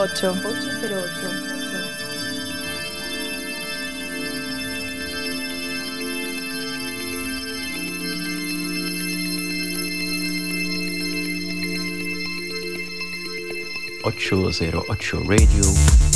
Ocho Ocho zero ocho Radio.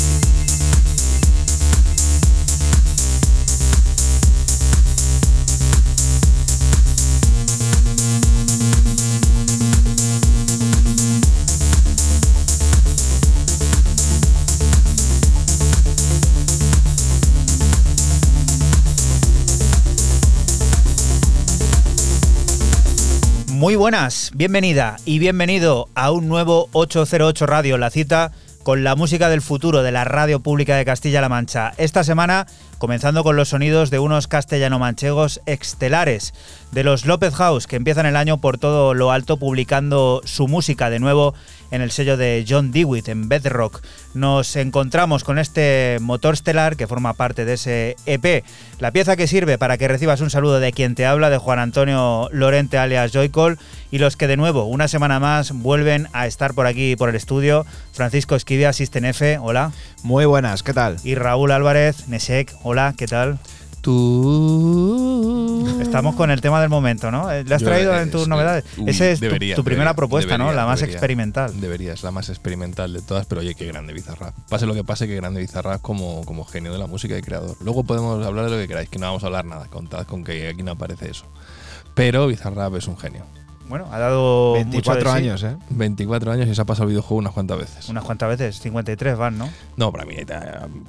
Buenas, bienvenida y bienvenido a un nuevo 808 Radio, la cita con la música del futuro de la radio pública de Castilla-La Mancha. Esta semana comenzando con los sonidos de unos castellano-manchegos estelares, de los López House, que empiezan el año por todo lo alto publicando su música de nuevo en el sello de John Dewitt en Bedrock. Nos encontramos con este motor estelar que forma parte de ese EP, la pieza que sirve para que recibas un saludo de quien te habla, de Juan Antonio Lorente alias Joycol, y los que de nuevo, una semana más, vuelven a estar por aquí por el estudio. Francisco Esquivia, Asisten F, hola. Muy buenas, ¿qué tal? Y Raúl Álvarez, Nesek, hola, ¿qué tal? Tú. Estamos con el tema del momento, ¿no? Eh, ¿Le has Yo, traído eh, en tus es- novedades? uy, Esa es tu- debería, tu, primera debería, propuesta, ¿no? La más debería. experimental. Debería, es la más experimental de todas, pero oye, qué grande Bizarrap. Pase lo que pase, qué grande Bizarrap como, como genio de la música y creador. Luego podemos hablar de lo que queráis, que no vamos a hablar nada, contad con que aquí no aparece eso. Pero Bizarrap es un genio. Bueno, ha dado mucho de 24 sí. años, ¿eh? 24 años y se ha pasado el videojuego unas cuantas veces. Unas cuantas veces, 53 van, ¿no? No, para mí,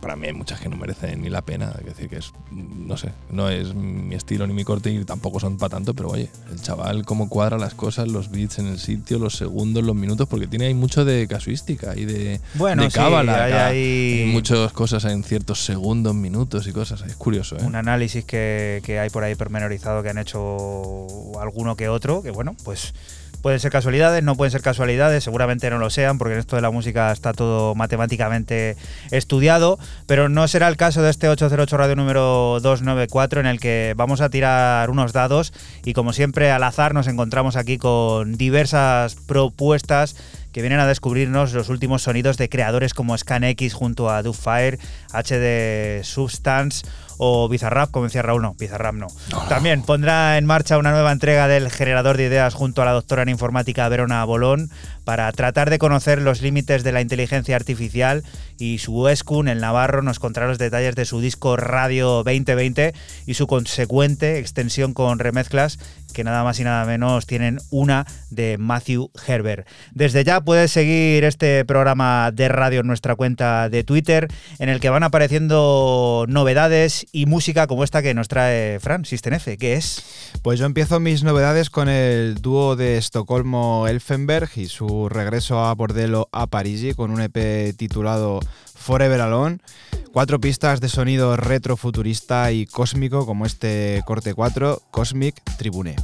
para mí hay muchas que no merecen ni la pena. Es decir, que es, no sé, no es mi estilo ni mi corte y tampoco son para tanto, pero oye, el chaval cómo cuadra las cosas, los beats en el sitio, los segundos, los minutos, porque tiene ahí mucho de casuística y de, Bueno, de sí, cábala. hay Hay muchas cosas en ciertos segundos, minutos y cosas. Es curioso, ¿eh? Un análisis que, que hay por ahí pormenorizado que han hecho alguno que otro, que bueno, pues pueden ser casualidades, no pueden ser casualidades, seguramente no lo sean, porque en esto de la música está todo matemáticamente estudiado, pero no será el caso de este 808 Radio número 294 en el que vamos a tirar unos dados y como siempre al azar nos encontramos aquí con diversas propuestas que vienen a descubrirnos los últimos sonidos de creadores como ScanX junto a Fire, HD Substance o Bizarrap, como decía Raúl, no, Bizarrap no. También pondrá en marcha una nueva entrega del generador de ideas junto a la doctora en informática Verona Bolón para tratar de conocer los límites de la inteligencia artificial y su Escun, el Navarro, nos contará los detalles de su disco Radio 2020 y su consecuente extensión con remezclas que nada más y nada menos tienen una de Matthew Herbert. Desde ya puedes seguir este programa de radio en nuestra cuenta de Twitter, en el que van apareciendo novedades y música como esta que nos trae Fran System F, que es Pues yo empiezo mis novedades con el dúo de Estocolmo Elfenberg y su regreso a Bordello a Parigi con un EP titulado Forever Alone. Cuatro pistas de sonido retrofuturista y cósmico como este corte 4, Cosmic Tribune.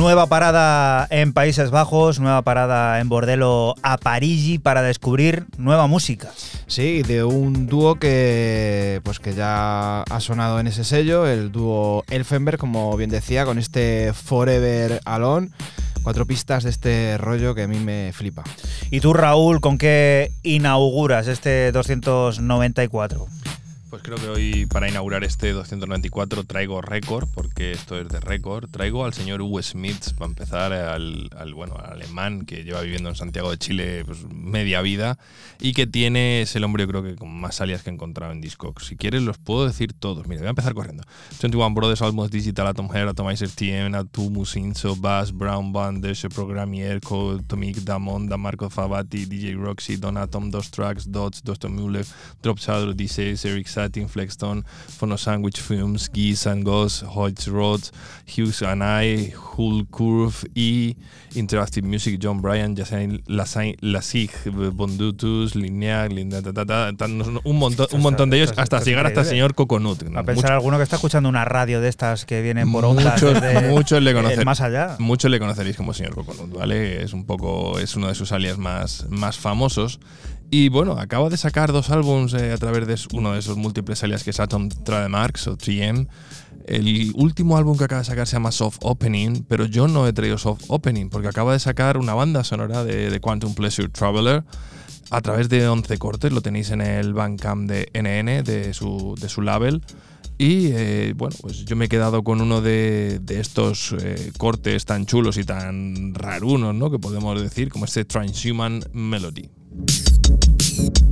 Nueva parada en Países Bajos, nueva parada en Bordelo a Parigi para descubrir nueva música. Sí, de un dúo que pues que ya ha sonado en ese sello, el dúo Elfenberg, como bien decía, con este Forever Alone. Cuatro pistas de este rollo que a mí me flipa. ¿Y tú, Raúl, con qué inauguras este 294? Pues creo que hoy para inaugurar este 294 traigo récord, porque esto es de récord. Traigo al señor Hugo Smith, para empezar, al, al, bueno, al alemán que lleva viviendo en Santiago de Chile pues, media vida y que tiene, es el hombre yo creo que con más alias que he encontrado en Discogs. Si quieres los puedo decir todos. Mira, voy a empezar corriendo. 21 Brothers, Almost Digital, Atom Hair, Atomizer TM, Atumus, Inso, Bass, Brown Band, Deshe Programmier, Tomic, Damon, Marco Favati, DJ Roxy, Donatom, Dos Tracks, Dots, Dosto Müller, Drop Shadow, D6, Eric Satin, Flexstone, Phono Sandwich Films, Geese and Ghost, Hodge Roads, Hughes and I, Hull Curve y Interactive Music, John Bryan, Yasain Lasig, Bondutus, Linear, un montón, un montón de ellos, hasta llegar hasta el señor Coconut. A pensar alguno que está escuchando una radio de estas que vienen por ondas Muchos, desde muchos le el conocen. más allá. Muchos le conoceréis como señor Coconut, ¿vale? Es un poco, es uno de sus alias más, más famosos. Y bueno, acaba de sacar dos álbums eh, a través de uno de esos múltiples alias que es Atom Trademarks o 3M. El último álbum que acaba de sacar se llama Soft Opening, pero yo no he traído Soft Opening porque acaba de sacar una banda sonora de, Quantum Pleasure Traveler a través de 11 cortes. Lo tenéis en el Bandcamp de NN, de su, de su label. Y eh, bueno, pues yo me he quedado con uno de, de estos eh, cortes tan chulos y tan rarunos, ¿no? Que podemos decir, como este Transhuman Melody. Thank you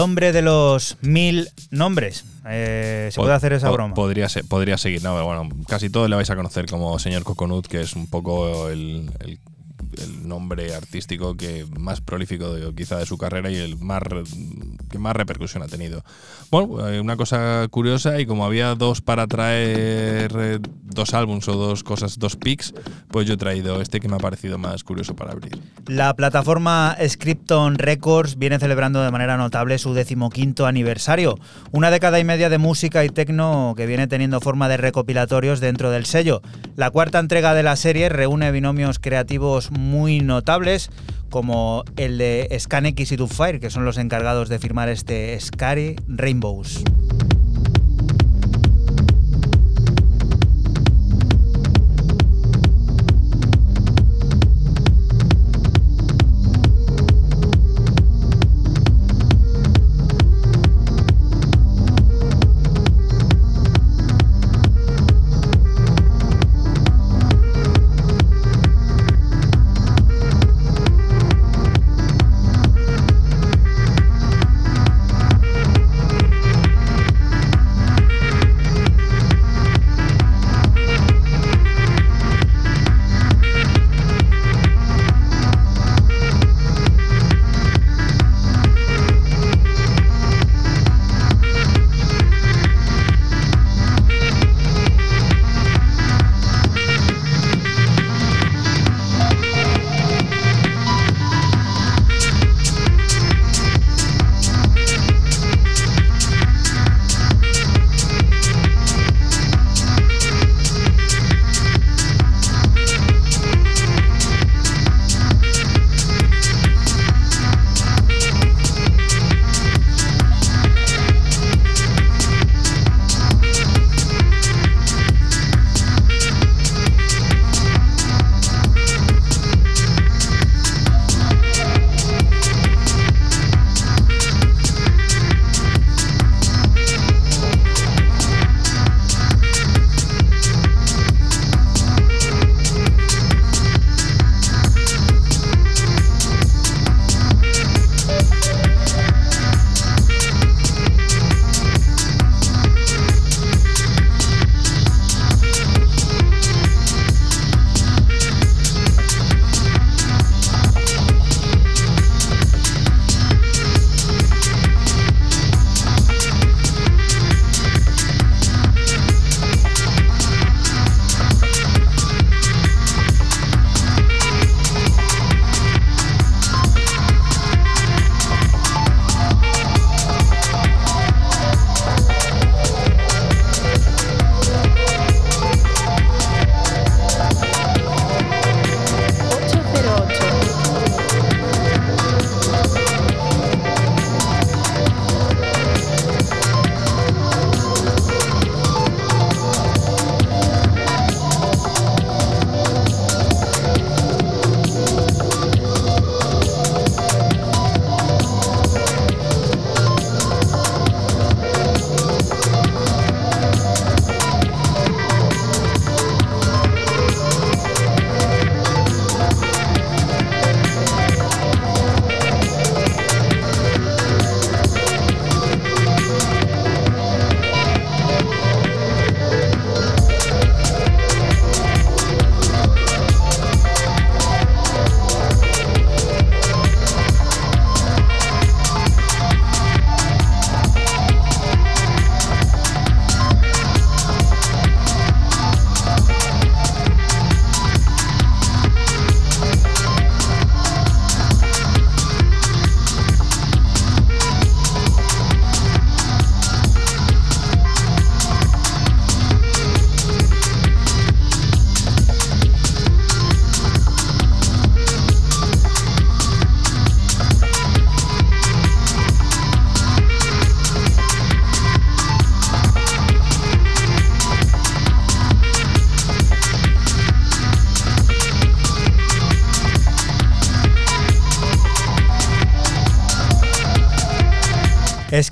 hombre de los mil nombres. Eh, ¿Se puede hacer esa po- broma? Podría, ser- podría seguir, no, bueno, casi todos le vais a conocer como señor Coconut, que es un poco el, el- el nombre artístico que más prolífico de- quizá de su carrera y el más que más repercusión ha tenido. Bueno, eh, una cosa curiosa y como había dos para traer eh, dos álbums o dos cosas, dos picks, pues yo he traído este que me ha parecido más curioso para abrir. La plataforma Scripton Records viene celebrando de manera notable su decimoquinto aniversario, una década y media de música y tecno que viene teniendo forma de recopilatorios dentro del sello. La cuarta entrega de la serie reúne binomios creativos muy notables como el de ScanX y Fire, que son los encargados de firmar este Scary Rainbows.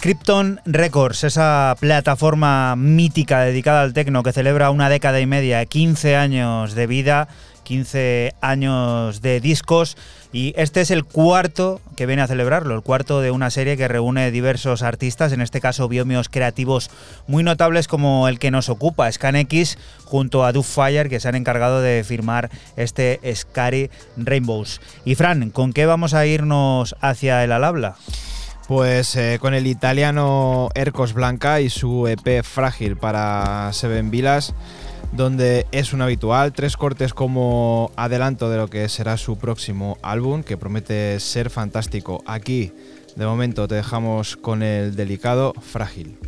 Scripton Records, esa plataforma mítica dedicada al tecno que celebra una década y media, 15 años de vida, 15 años de discos y este es el cuarto que viene a celebrarlo, el cuarto de una serie que reúne diversos artistas, en este caso biomios creativos muy notables como el que nos ocupa, ScanX, junto a Fire, que se han encargado de firmar este Scary Rainbows. Y Fran, ¿con qué vamos a irnos hacia el Alabla? Pues eh, con el italiano Ercos Blanca y su EP Frágil para Seven Vilas, donde es un habitual, tres cortes como adelanto de lo que será su próximo álbum, que promete ser fantástico. Aquí, de momento, te dejamos con el delicado Frágil.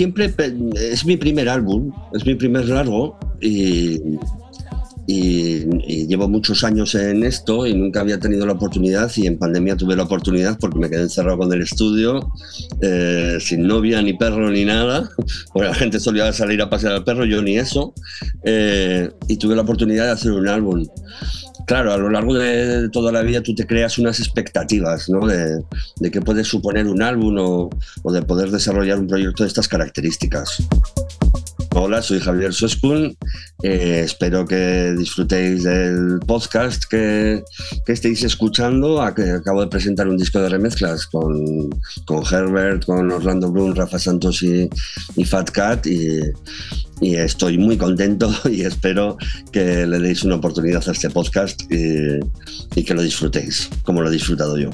Siempre pe- es mi primer álbum, es mi primer largo y llevo muchos años en esto y nunca había tenido la oportunidad y en pandemia tuve la oportunidad porque me quedé encerrado con el estudio, eh, sin novia, ni perro, ni nada. Porque la gente solía salir a pasear al perro, yo ni eso. Eh, y tuve la oportunidad de hacer un álbum. Claro, a lo largo de toda la vida tú te creas unas expectativas ¿no? de, de qué puede suponer un álbum o, de poder desarrollar un proyecto de estas características. Hola, soy Javier Soskun. Eh, espero que disfrutéis del podcast que, que estéis escuchando. Acabo de presentar un disco de remezclas con, con Herbert, con Orlando Bloom, Rafa Santos y, y Fat Cat. Y, y estoy muy contento y espero que le deis una oportunidad a este podcast y, y que lo disfrutéis, como lo he disfrutado yo.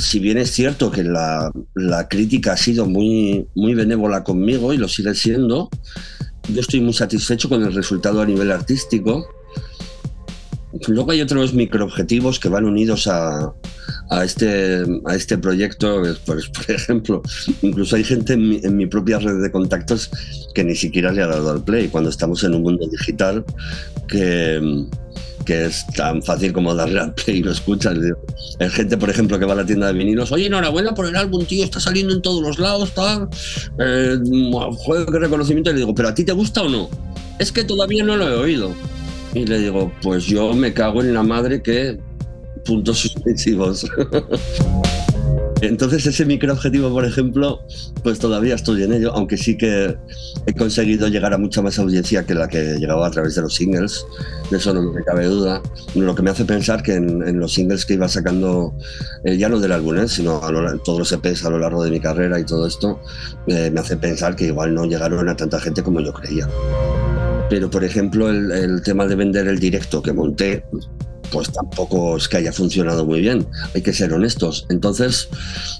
Si bien es cierto que la, la crítica ha sido muy, muy benévola conmigo y lo sigue siendo, yo estoy muy satisfecho con el resultado a nivel artístico. Luego hay otros microobjetivos que van unidos a, a este, a este proyecto. Pues, por ejemplo, incluso hay gente en mi, en mi propia red de contactos que ni siquiera le ha dado al play cuando estamos en un mundo digital que, que es tan fácil como darle al play y lo escuchas. Hay gente, por ejemplo, que va a la tienda de vinilos, oye, enhorabuena por el álbum, tío, está saliendo en todos los lados, tal. Eh, joder, qué reconocimiento. Y le digo, ¿pero a ti te gusta o no? Es que todavía no lo he oído. Y le digo, pues yo me cago en la madre que puntos suspensivos. Entonces ese microobjetivo, por ejemplo, pues todavía estoy en ello, aunque sí que he conseguido llegar a mucha más audiencia que la que llegaba a través de los singles, de eso no me cabe duda. Lo que me hace pensar que en, en los singles que iba sacando, eh, ya no del álbum, eh, sino a lo, todos los EPs a lo largo de mi carrera y todo esto, eh, me hace pensar que igual no llegaron a tanta gente como yo creía. Pero, por ejemplo, el, el tema de vender el directo que monté, pues tampoco es que haya funcionado muy bien, hay que ser honestos. Entonces,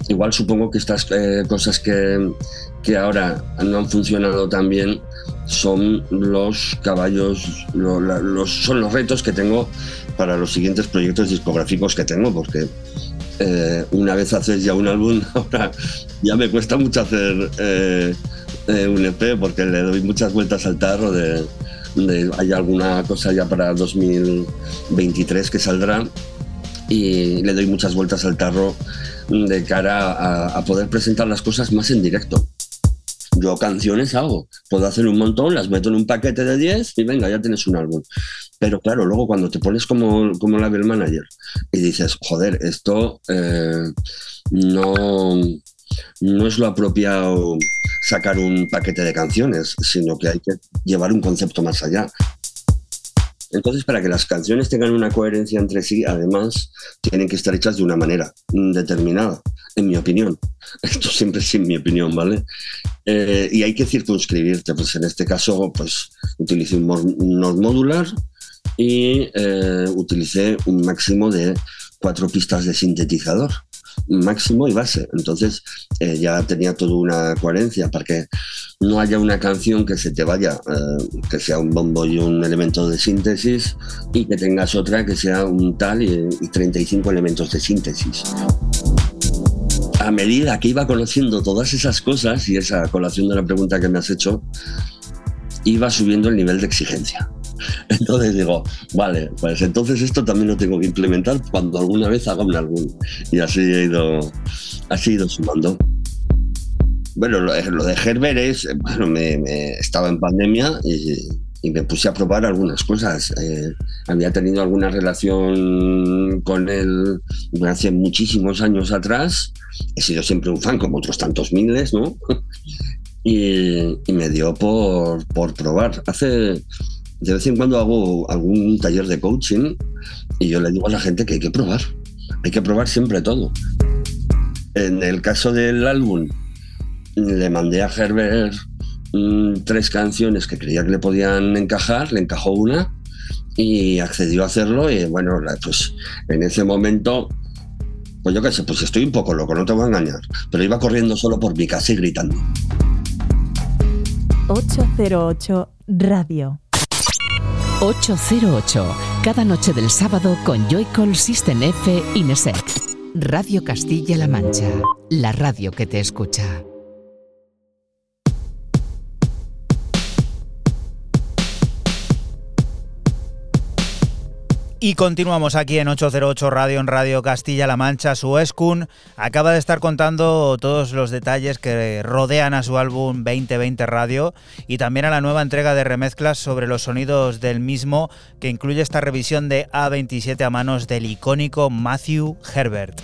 igual supongo que estas eh, cosas que, que, ahora no han funcionado tan bien son los caballos, lo, la, los, son los retos que tengo para los siguientes proyectos discográficos que tengo, porque eh, una vez haces ya un álbum, ahora ya me cuesta mucho hacer eh, un EP porque le doy muchas vueltas al tarro de hay alguna cosa ya para 2023 que saldrá y le doy muchas vueltas al tarro de cara a, a, poder presentar las cosas más en directo. Yo canciones hago, puedo hacer un montón, las meto en un paquete de 10 y venga, ya tienes un álbum. Pero claro, luego cuando te pones como, como label manager y dices, joder, esto eh, no, no es lo apropiado sacar un paquete de canciones, sino que hay que llevar un concepto más allá. Entonces, para que las canciones tengan una coherencia entre sí, además, tienen que estar hechas de una manera determinada, en mi opinión. Esto siempre es mi opinión, ¿vale? Eh, y hay que circunscribirte. Pues en este caso, pues utilicé un, un modular y eh, utilicé un máximo de cuatro pistas de sintetizador máximo y base. Entonces eh, ya tenía toda una coherencia para que no haya una canción que se te vaya, eh, que sea un bombo y un elemento de síntesis y que tengas otra que sea un tal y, y 35 elementos de síntesis. A medida que iba conociendo todas esas cosas y esa colación de la pregunta que me has hecho, iba subiendo el nivel de exigencia. Entonces digo, vale, pues entonces esto también lo tengo que implementar cuando alguna vez haga un álbum. Y así he ido, así he ido sumando. Bueno, lo, de Herbert es, bueno, me, me estaba en pandemia y, y, me puse a probar algunas cosas. Eh, había tenido alguna relación con él hace muchísimos años atrás. He sido siempre un fan, como otros tantos miles, ¿no? y, y me dio por, por probar. Hace de vez en cuando hago algún taller de coaching y yo le digo a la gente que hay que probar, hay que probar siempre todo. En el caso del álbum, le mandé a Herbert mmm, tres canciones que creía que le podían encajar, le encajó una y accedió a hacerlo y bueno, pues en ese momento, pues yo qué sé, pues estoy un poco loco, no te voy a engañar, pero iba corriendo solo por mi casa y gritando. 808 Radio 808, cada noche del sábado con Joycall System F Inesec. Radio Castilla-La Mancha, la radio que te escucha. Y continuamos aquí en 808 Radio, en Radio Castilla-La Mancha. Su Escun acaba de estar contando todos los detalles que rodean a su álbum 2020 Radio y también a la nueva entrega de remezclas sobre los sonidos del mismo, que incluye esta revisión de A27 a manos del icónico Matthew Herbert.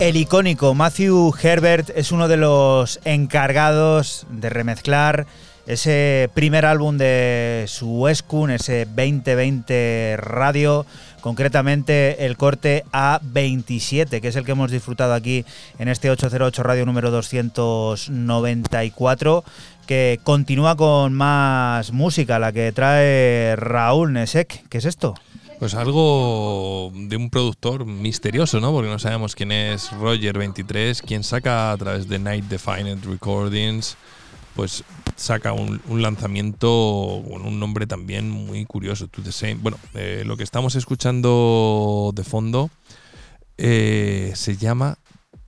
El icónico Matthew Herbert es uno de los encargados de remezclar ese primer álbum de su Escun, ese 2020 Radio, concretamente el corte A27, que es el que hemos disfrutado aquí en este 808 Radio número 294, que continúa con más música, la que trae Raúl Nesek. ¿Qué es esto? Pues algo de un productor misterioso, ¿no? Porque no sabemos quién es Roger23, quien saca a través de Night Defined Recordings, pues saca un, lanzamiento con un nombre también muy curioso, To The Same. Bueno, eh, lo que estamos escuchando de fondo eh, se llama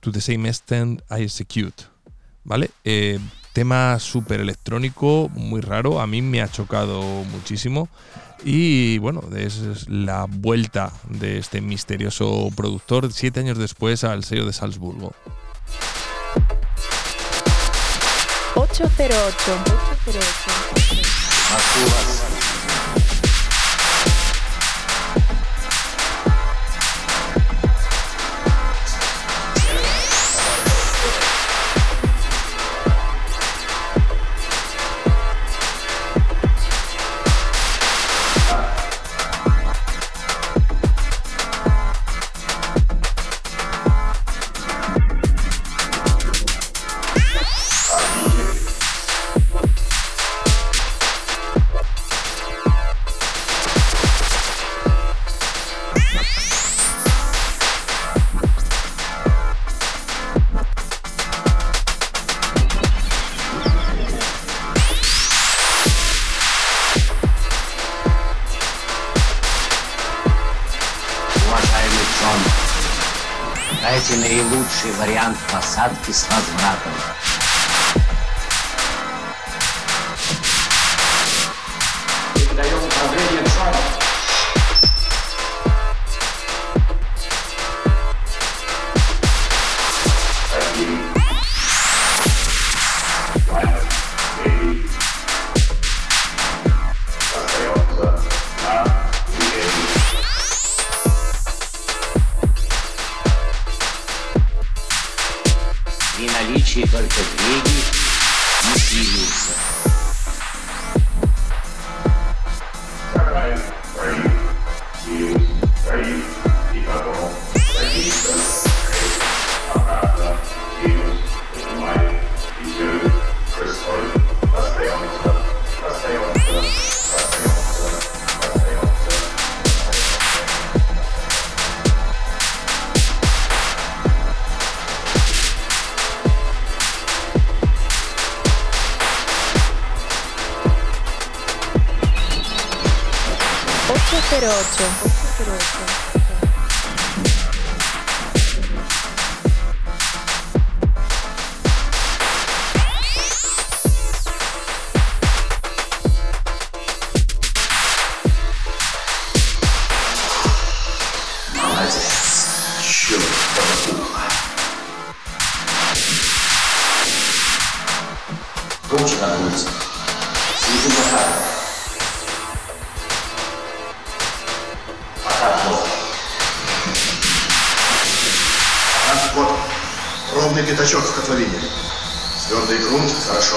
To The Same Extent I Execute, ¿vale? Eh, tema súper electrónico, muy raro, a mí me ha chocado muchísimo. Y bueno, es la vuelta de este misterioso productor siete años después al sello de Salzburgo. 808. 808. Наилучший вариант посадки с возвратом. 8. Ровный пятачок в котловине. Твердый грунт, хорошо.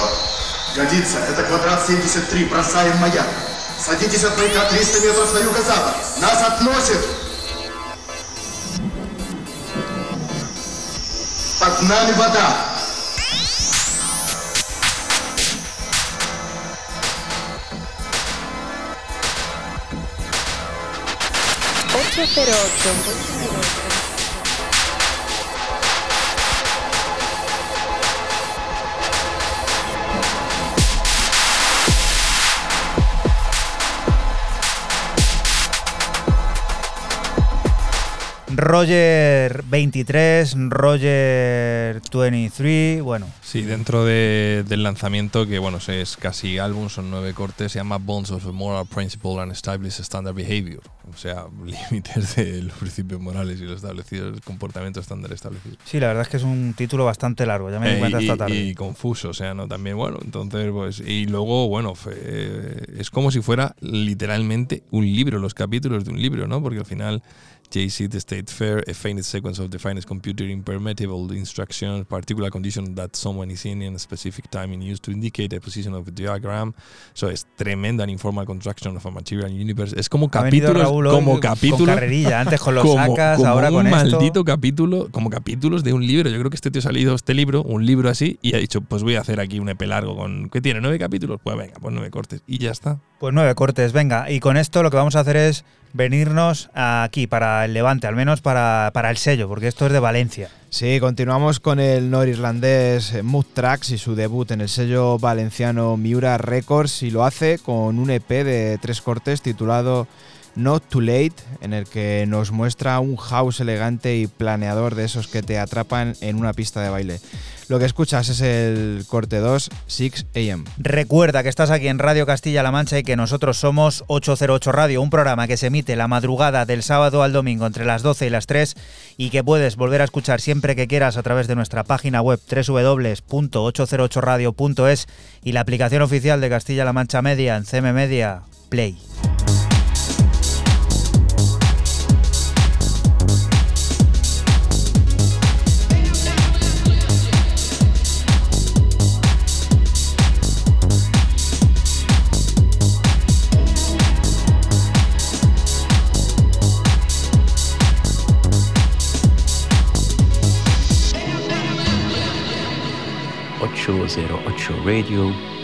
Годится, это квадрат 73, бросаем маяк. Садитесь от маяка 300 метров на юго-запад. Нас относит. Под нами вода. Ocho cero ocho. Roger 23, Roger 23, bueno. Sí, dentro de- del lanzamiento, que bueno, es casi álbum, son nueve cortes, se llama Bonds of a Moral Principle and Established Standard Behavior. O sea, límites de los principios morales y los establecidos, el comportamiento estándar establecido. Sí, la verdad es que es un título bastante largo, ya me di Eh, cuenta y, esta tarde. y confuso, o sea, ¿no? También, bueno, entonces, pues, y luego, bueno, fue- eh, es como si fuera literalmente un libro, los capítulos de un libro, ¿no? Porque al final, JC, the State Fair, a fainted sequence of the finest computer impermeable instructions, particular condition that someone is in in a specific time in use to indicate the position of the diagram. So es tremenda and informal construction of a material universe. Es como capítulos, Raúl hoy como con capítulos carrerilla, antes con los como, sacas, como ahora un con esto. maldito capítulo, como capítulos de un libro. Yo creo que este tío ha salido este libro, un libro así, y ha dicho, pues voy a hacer aquí un EP largo con. ¿Qué tiene? ¿Nueve capítulos? Pues venga, pues nueve cortes. Y ya está. Pues nueve cortes, venga. Y con esto lo que vamos a hacer es venirnos aquí para el Levante, al menos para, para el sello, porque esto es de Valencia. Sí, continuamos con el norirlandés Mood Tracks y su debut en el sello valenciano Miura Records y lo hace con un EP de tres cortes titulado Not Too Late, en el que nos muestra un house elegante y planeador de esos que te atrapan en una pista de baile. Lo que escuchas es el corte 2, 6 AM. Recuerda que estás aquí en Radio Castilla-La Mancha y que nosotros somos 808 Radio, un programa que se emite la madrugada del sábado al domingo entre las 12 y las 3 y que puedes volver a escuchar siempre que quieras a través de nuestra página web www.808radio.es y la aplicación oficial de Castilla-La Mancha Media en CM Media Play. Ocho zero ocho Radio.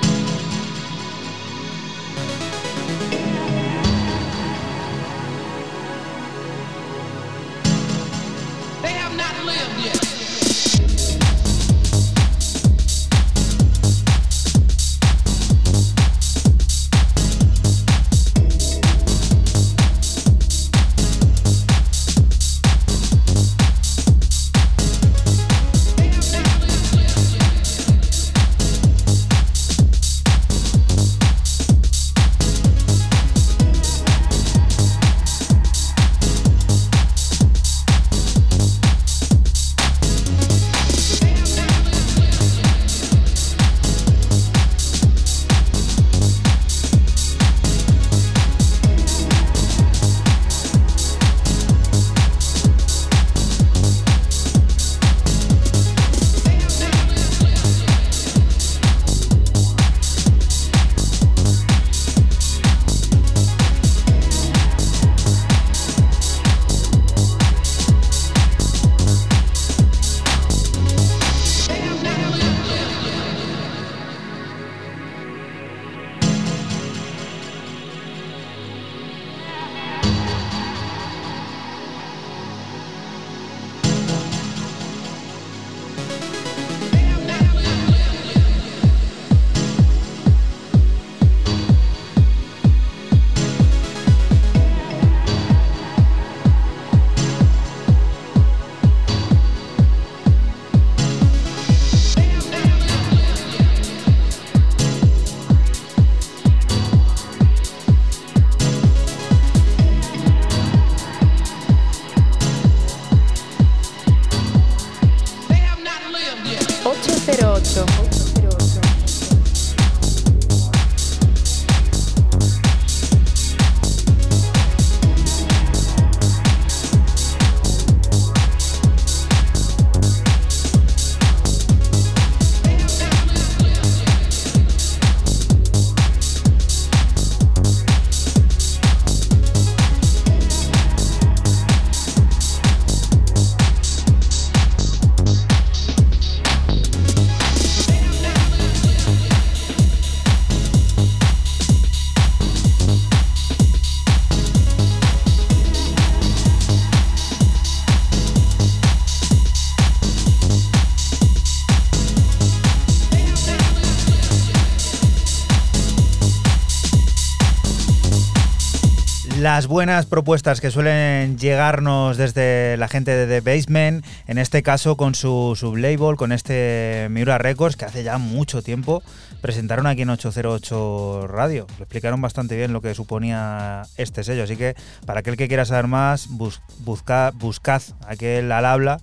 Buenas propuestas que suelen llegarnos desde la gente de The Basement, en este caso con su sublabel, con este Miura Records, que hace ya mucho tiempo presentaron aquí en 808 Radio. Lo explicaron bastante bien lo que suponía este sello, así que para aquel que quiera saber más, bus- busca- buscad aquel al habla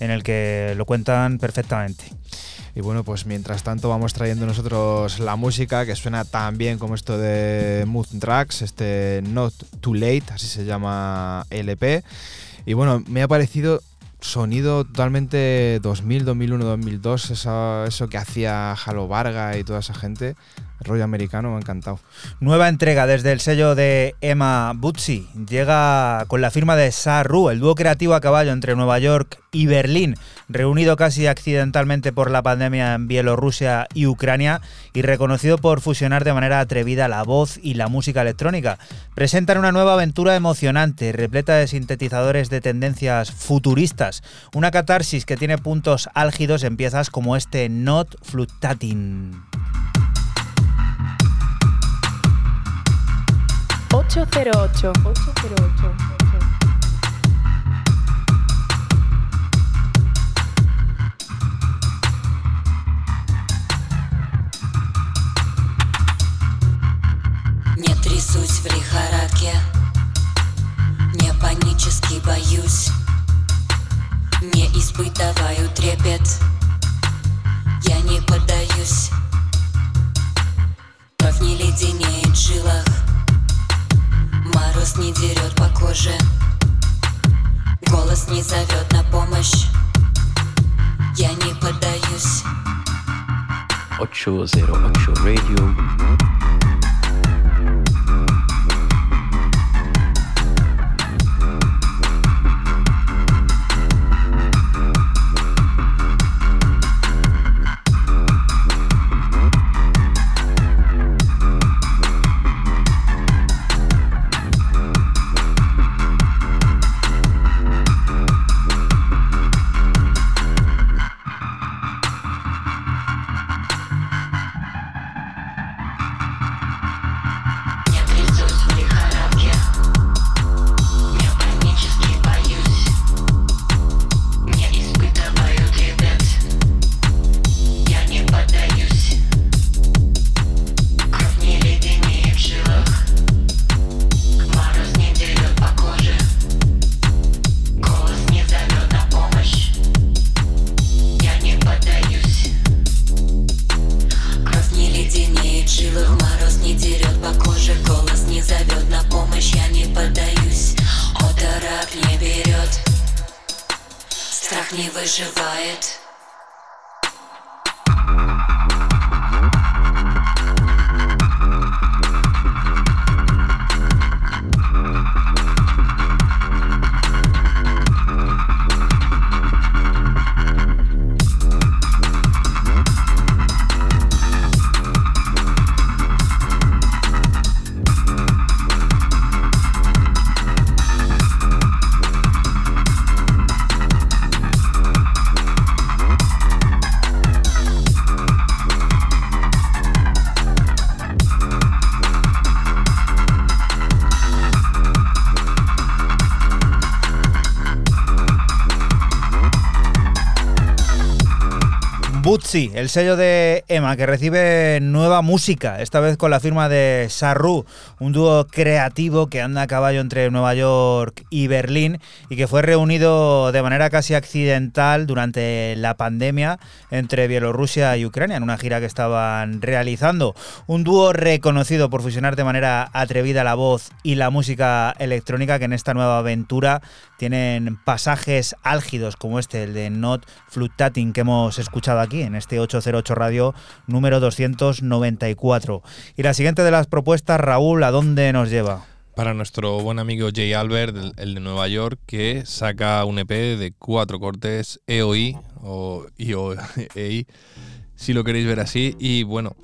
en el que lo cuentan perfectamente. Y bueno, pues mientras tanto vamos trayendo nosotros la música que suena tan bien como esto de Mood Tracks, este Not Too Late, así se llama LP. Y bueno, me ha parecido sonido totalmente 2000, 2001, 2002, esa- eso que hacía Halo Varga y toda esa gente, rollo americano, me ha encantado. Nueva entrega desde el sello de Emma Butzi. Llega con la firma de Saru, el dúo creativo a caballo entre Nueva York y Berlín, reunido casi accidentalmente por la pandemia en Bielorrusia y Ucrania y reconocido por fusionar de manera atrevida la voz y la música electrónica. Presentan una nueva aventura emocionante, repleta de sintetizadores de tendencias futuristas, una catarsis que tiene puntos álgidos en piezas como este Not Fluctating. 808. 808. Не трясусь в лихорадке, не панически боюсь, не испытываю трепет, я не поддаюсь. Кровь не леденеет в жилах, мороз не дерет по коже, голос не зовет на помощь, я не поддаюсь. 808 Radio. Bootsy, el sello de Emma, que recibe nueva música, esta vez con la firma de Sarru, un dúo creativo que anda a caballo entre Nueva York y Berlín y que fue reunido de manera casi accidental durante la pandemia entre Bielorrusia y Ucrania en una gira que estaban realizando. Un dúo reconocido por fusionar de manera atrevida la voz y la música electrónica que en esta nueva aventura tienen pasajes álgidos como este, el de Not Fluctating que hemos escuchado aquí en este 808 Radio número 294. Y la siguiente de las propuestas, Raúl, ¿a dónde nos lleva? Para nuestro buen amigo Jay Albert, el, el de Nueva York, que saca un EP de cuatro cortes EOI o IOEI, si lo queréis ver así. Y bueno,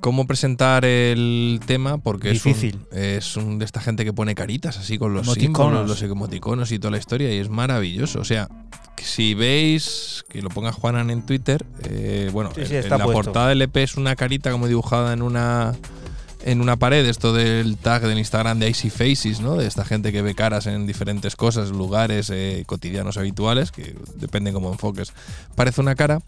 ¿cómo presentar el tema? Porque es un- es un, de esta gente que pone caritas así con los Emoticonos. símbolos, los emoticonos y toda la historia, y es maravilloso. O sea, si veis, que lo ponga Juanan en Twitter, eh, bueno, Sí, la puesto. portada del EP es una carita como dibujada en una en una pared esto del tag del Instagram de Icy Faces, ¿no? De esta gente que ve caras en diferentes cosas, lugares eh, cotidianos habituales, que depende cómo enfoques, parece una cara.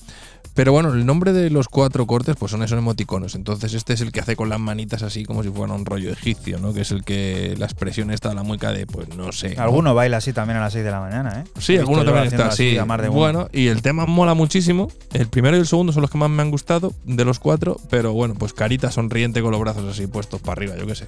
Pero bueno, el nombre de los cuatro cortes pues son esos emoticonos. Entonces este es el que hace con las manitas así como si fuera un rollo egipcio, ¿no? Que es el que la expresión está la mueca de, pues no sé. ¿no? Alguno baila así también a las 6 de la mañana, ¿eh? Sí, alguno también está así. Bueno, y el tema mola muchísimo. El primero y el segundo son los que más me han gustado de los cuatro, pero bueno, pues carita sonriente con los brazos así puestos para arriba, yo qué sé.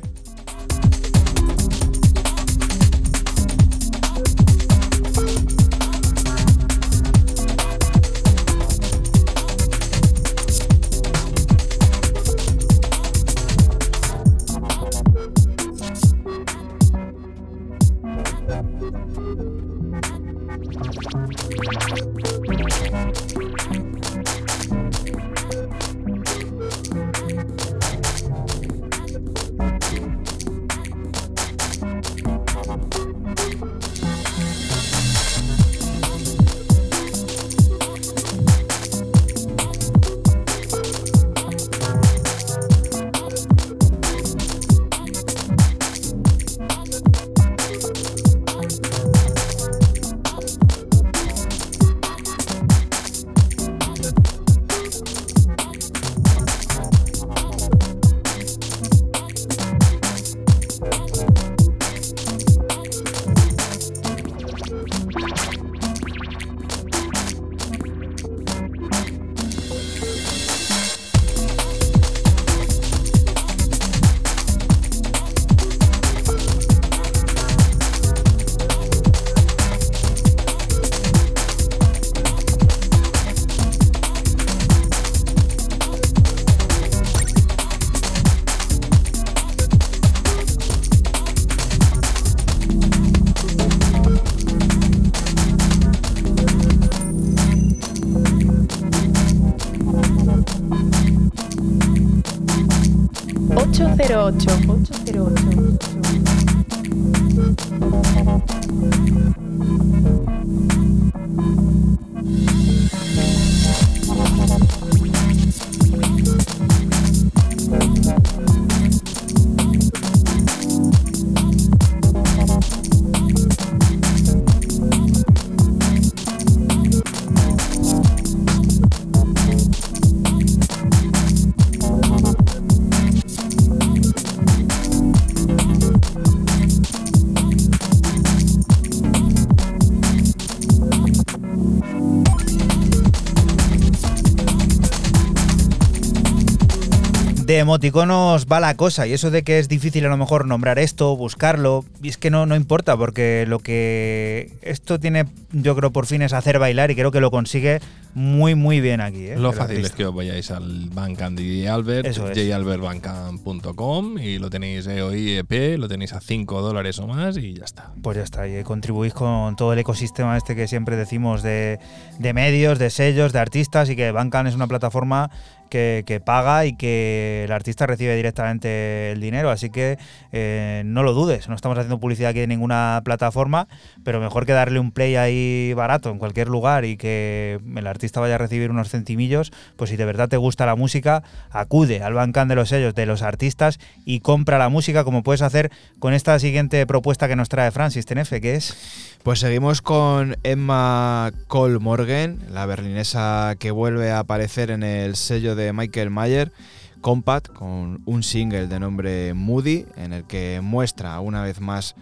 Emoticonos va la cosa, y eso de que es difícil a lo mejor nombrar esto, buscarlo, y es que no, no importa, porque lo que esto tiene, yo creo, por fin es hacer bailar, y creo que lo consigue muy, muy bien aquí. ¿eh? Lo el fácil es que os vayáis al Bandcamp de. Albert, jalbertbandcamp.com y lo tenéis EOI EP, lo tenéis a 5 dólares o más y ya está. Pues ya está, y contribuís con todo el ecosistema este que siempre decimos de, de medios, de sellos, de artistas, y que Bandcamp es una plataforma que, paga y que el artista recibe directamente el dinero, así que eh, no lo dudes, no estamos haciendo publicidad aquí en ninguna plataforma, pero mejor que darle un play ahí barato en cualquier lugar y que el artista vaya a recibir unos centimillos, pues si de verdad te gusta la música, acude al Bandcamp de los sellos de los artistas y compra la música como puedes hacer con esta siguiente propuesta que nos trae Francis Tenefe, que es... Pues seguimos con Emma Cole Morgan, la berlinesa que vuelve a aparecer en el sello de Michael Mayer, Compact, con un single de nombre Moody, en el que muestra una vez más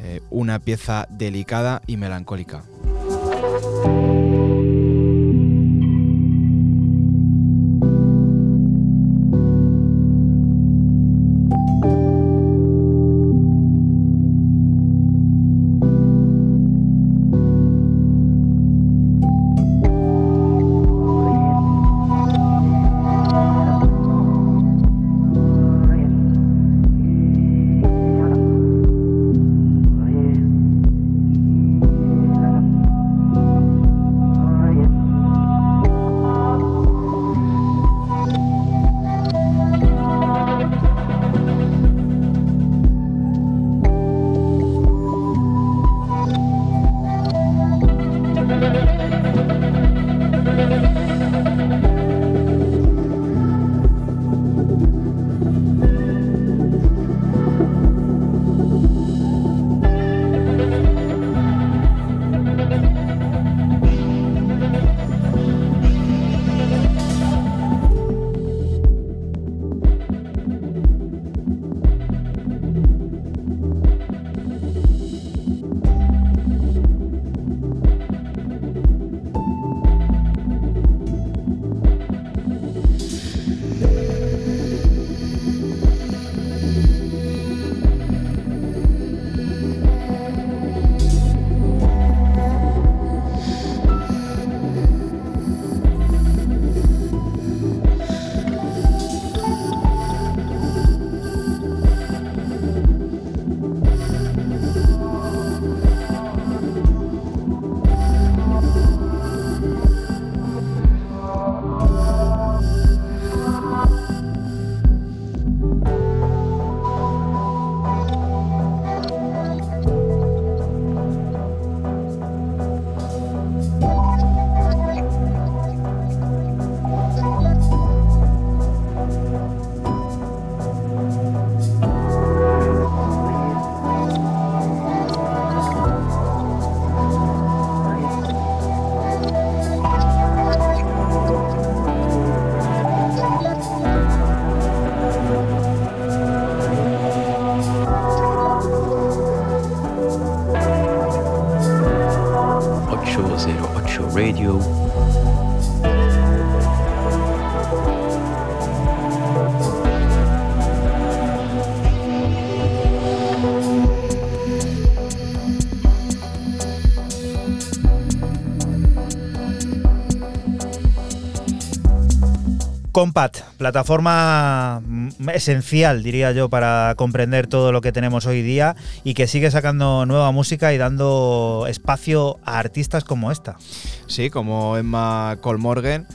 eh, una pieza delicada y melancólica. Compat, plataforma mm, esencial, diría yo, para comprender todo lo que tenemos hoy día y que sigue sacando nueva música y dando espacio a artistas como esta. Sí, como Emma Colmorgen,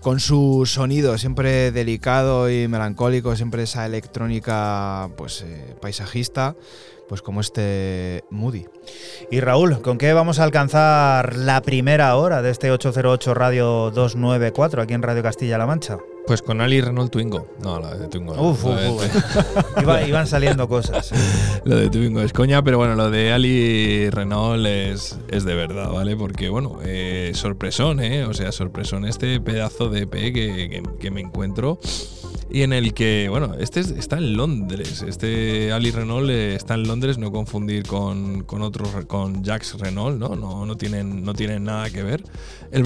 con su sonido siempre delicado y melancólico, siempre esa electrónica pues eh, paisajista, pues como este Moody. Y Raúl, ¿con qué vamos a alcanzar la primera hora de este 808 Radio 294 aquí en Radio Castilla-La Mancha? Pues con Ali Renault Twingo. No, la de Twingo. Uf, uf, uf. Iba- iban saliendo cosas. Lo de Twingo es coña, pero bueno, lo de Ali Renault es, es de verdad, ¿vale? Porque, bueno, eh, sorpresón, ¿eh? O sea, sorpresón este pedazo de EP que, que- que me encuentro y en el que, bueno, este es- está en Londres. Este Ali Renault eh, está en Londres, no confundir con, con otros, con Jacques Renault, ¿no? No, no, tienen, no tienen nada que ver. El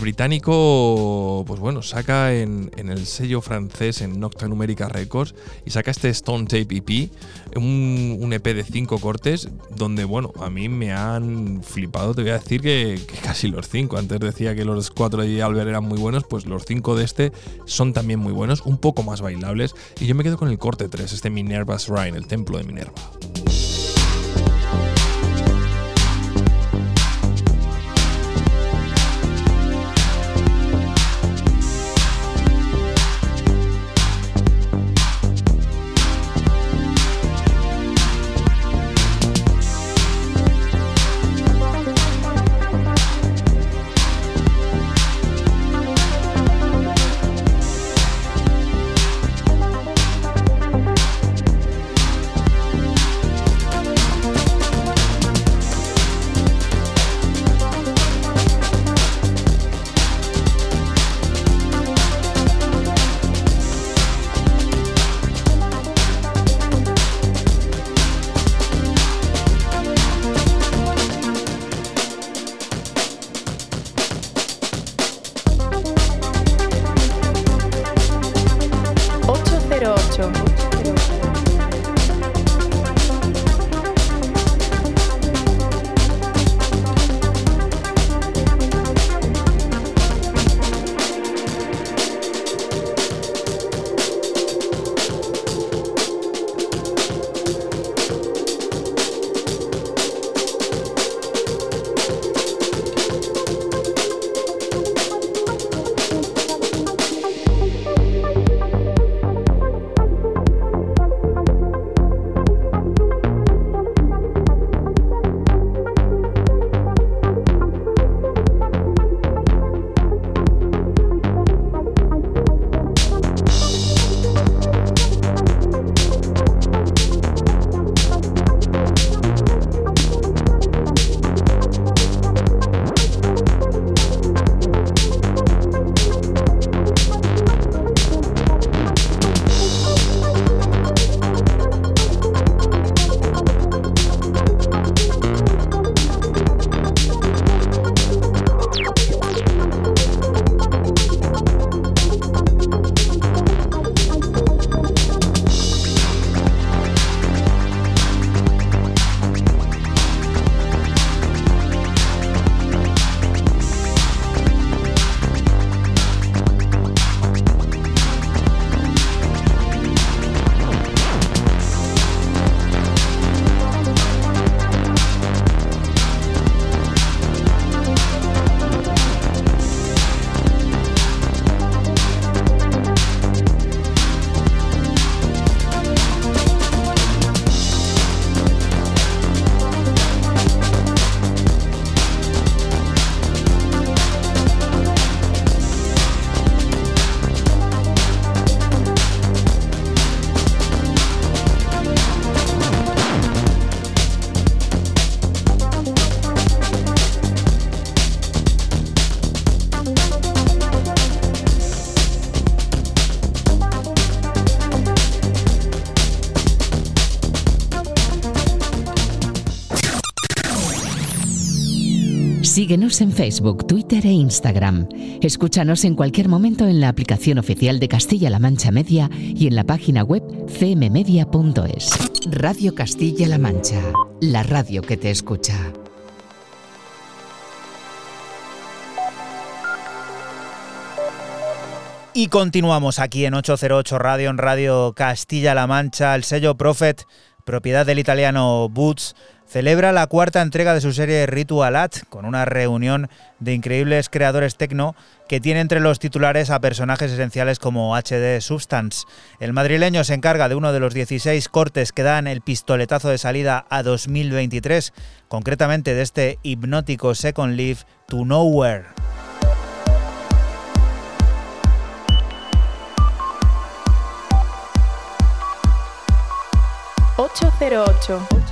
británico, pues bueno, saca en, en el sello francés, en Nocta Numérica Records, y saca este Stone Tape EP, un, EP de cinco cortes, donde, bueno, a mí me han flipado, te voy a decir que, casi los cinco. Antes decía que los cuatro de Albert eran muy buenos, pues los cinco de este son también muy buenos, un poco más bailables, y yo me quedo con el corte 3, este Minerva's Shrine, el templo de Minerva. Síguenos en Facebook, Twitter e Instagram. Escúchanos en cualquier momento en la aplicación oficial de Castilla-La Mancha Media y en la página web cmmedia.es. Radio Castilla-La Mancha, la radio que te escucha. Y continuamos aquí en 808 Radio, en Radio Castilla-La Mancha. El sello Prophet, propiedad del italiano Boots, celebra la cuarta entrega de su serie Ritual At, con una reunión de increíbles creadores tecno que tiene entre los titulares a personajes esenciales como HD Substance. El madrileño se encarga de uno de los 16 cortes que dan el pistoletazo de salida a 2023, concretamente de este hipnótico Second Life to Nowhere. 808. 808.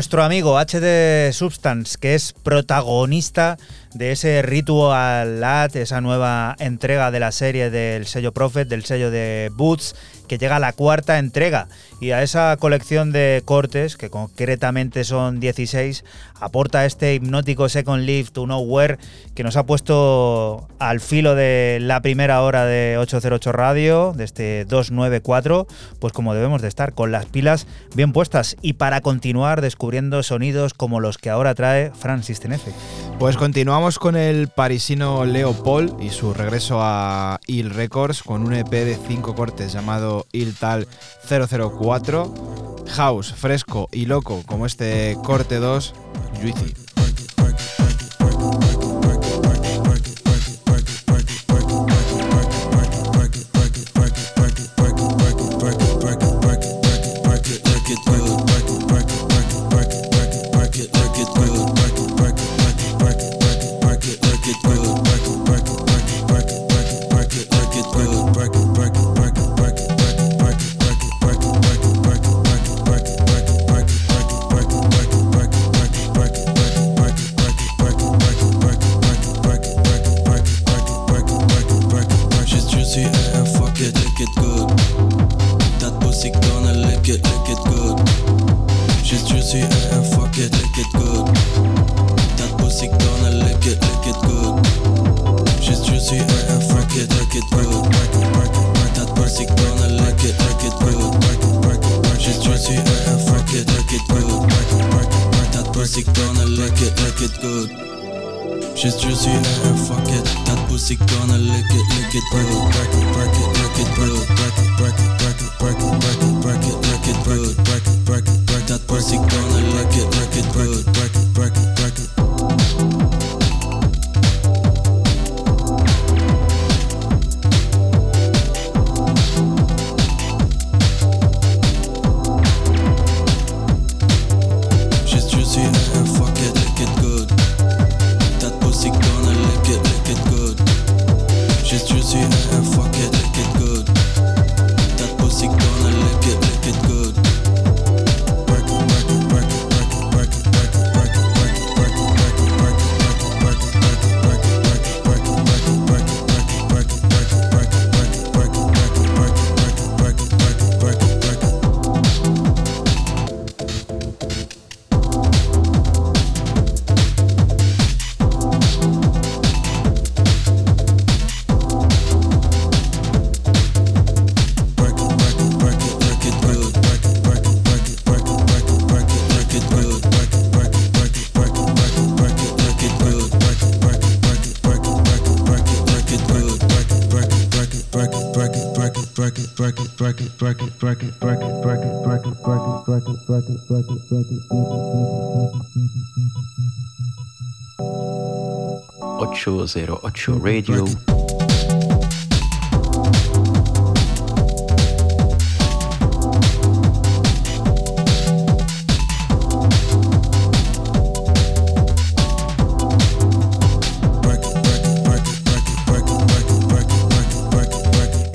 Nuestro amigo HD Substance, que es protagonista de ese Ritual Lat, esa nueva entrega de la serie del sello Prophet, del sello de Boots, que llega la cuarta entrega. Y a esa colección de cortes, que concretamente son 16, aporta este hipnótico Second Live to Nowhere que nos ha puesto al filo de la primera hora de 808 Radio, de este 294, pues como debemos de estar, con las pilas bien puestas y para continuar descubriendo sonidos como los que ahora trae Francis Tenefe. Pues continuamos con el parisino Leopold y su regreso a Il Records con un EP de 5 cortes llamado Il Tal 004. House, fresco y loco como este corte 2, Juicy. It, good. That pussy gonna lick it, lick it good. She's juicy and fuck it, lick it good. That pussy gonna lick it, lick it good. She's juicy and fuck it, lick it good. That pussy gonna lick it, lick it good. She's juicy and fuck it. That pussy gonna lick it, lick it, break it, break it, break it, lick it, break it, break it, break it, break it, break it, break it, break it, lick it, break it, break it, break it, break that pussy, girl, and break it, break it, break it, break it, break it, break it. work it, work it, work it, work it, work it, work it, work it, work it, work it, work it, work it, work it, work it, work it, 808 Radio.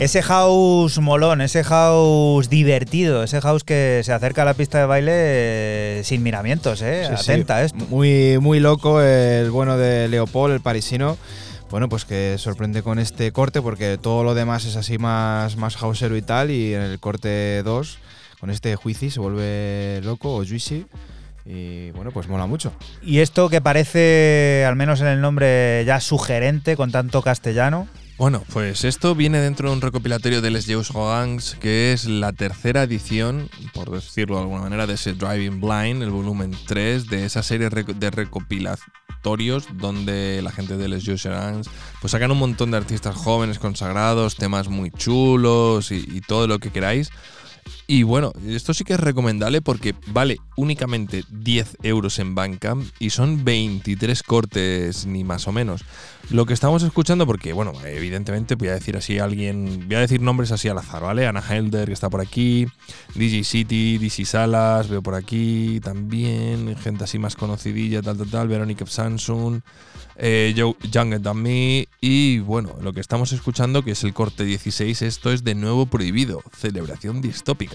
Ese house molón, ese house divertido, ese house que se acerca a la pista de baile eh, sin miramientos, ¿eh? Sí, sí. Atenta a esto. Muy, muy loco el bueno de Leopold, el parisino. Bueno, pues que sorprende con este corte porque todo lo demás es así más, más hausero y tal. Y en el corte 2, con este juicy, se vuelve loco o juicy. Y bueno, pues mola mucho. Y esto que parece, al menos en el nombre, ya sugerente con tanto castellano. Bueno, pues esto viene dentro de un recopilatorio de Les Jeus Gangs, que es la tercera edición, por decirlo de alguna manera, de ese Driving Blind, el volumen 3, de esa serie de recopilatorios donde la gente de Les Jeus Gangs pues sacan un montón de artistas jóvenes consagrados, temas muy chulos y todo lo que queráis. Y bueno, esto sí que es recomendable porque vale únicamente 10 euros en Bandcamp y son 23 cortes ni más o menos. Lo que estamos escuchando, porque bueno, evidentemente voy a decir así a alguien, voy a decir nombres así al azar, ¿vale? Ana Helder que está por aquí, DJ City, Salas, veo por aquí también, gente así más conocidilla, tal, tal, tal, Verónica Samsung, eh, Joe- Younger Than Me y bueno, lo que estamos escuchando que es el corte 16, esto es de nuevo prohibido, celebración distópica.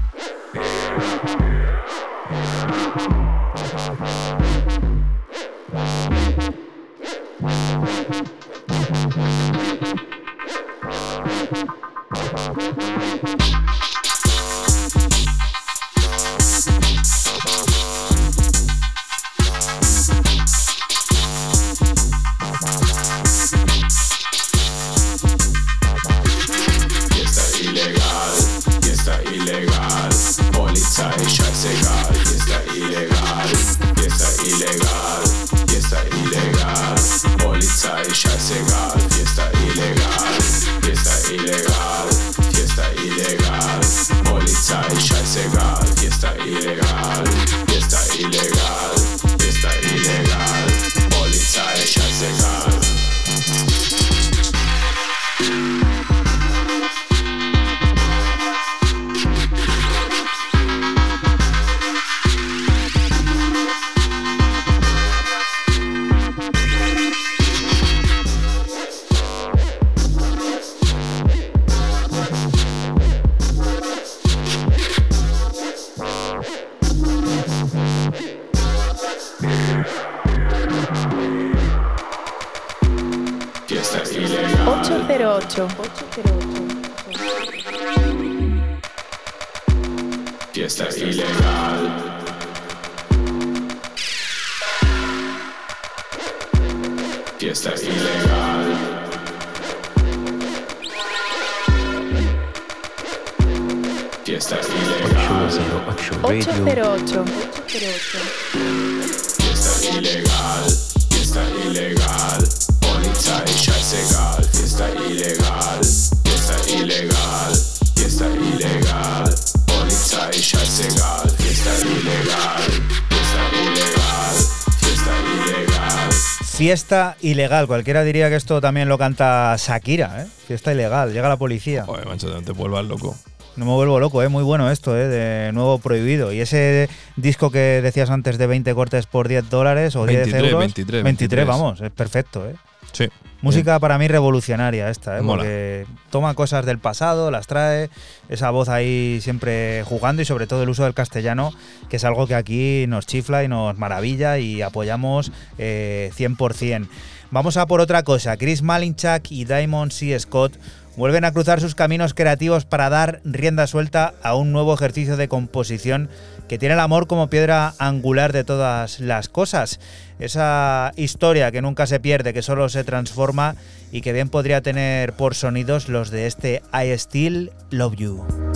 Fiesta Scheißegal, fiesta ilegal, fiesta ilegal, fiesta ilegal, Polizei, scheißegal, fiesta ilegal, 808. 808. Fiesta ilegal. Fiesta ilegal. Fiesta ilegal. 808. 808. Fiesta ilegal. Fiesta ilegal. Fiesta ilegal. Cualquiera diría que esto también lo canta Shakira, ¿eh? Fiesta ilegal. Llega la policía. Joder, macho, no te vuelvas loco. No me vuelvo loco, ¿eh? Muy bueno esto, ¿eh? De nuevo prohibido. Y ese disco que decías antes de 20 cortes por 10 dólares o 10 23, euros. 23, 23. vamos, es perfecto, ¿eh? Sí. Música para mí revolucionaria esta, ¿eh? Mola. porque toma cosas del pasado, las trae, esa voz ahí siempre jugando y sobre todo el uso del castellano, que es algo que aquí nos chifla y nos maravilla y apoyamos eh, 100%. Vamos a por otra cosa, Chris Malinchak y Diamond C. Scott vuelven a cruzar sus caminos creativos para dar rienda suelta a un nuevo ejercicio de composición que tiene el amor como piedra angular de todas las cosas. Esa historia que nunca se pierde, que solo se transforma y que bien podría tener por sonidos los de este I Still Love You.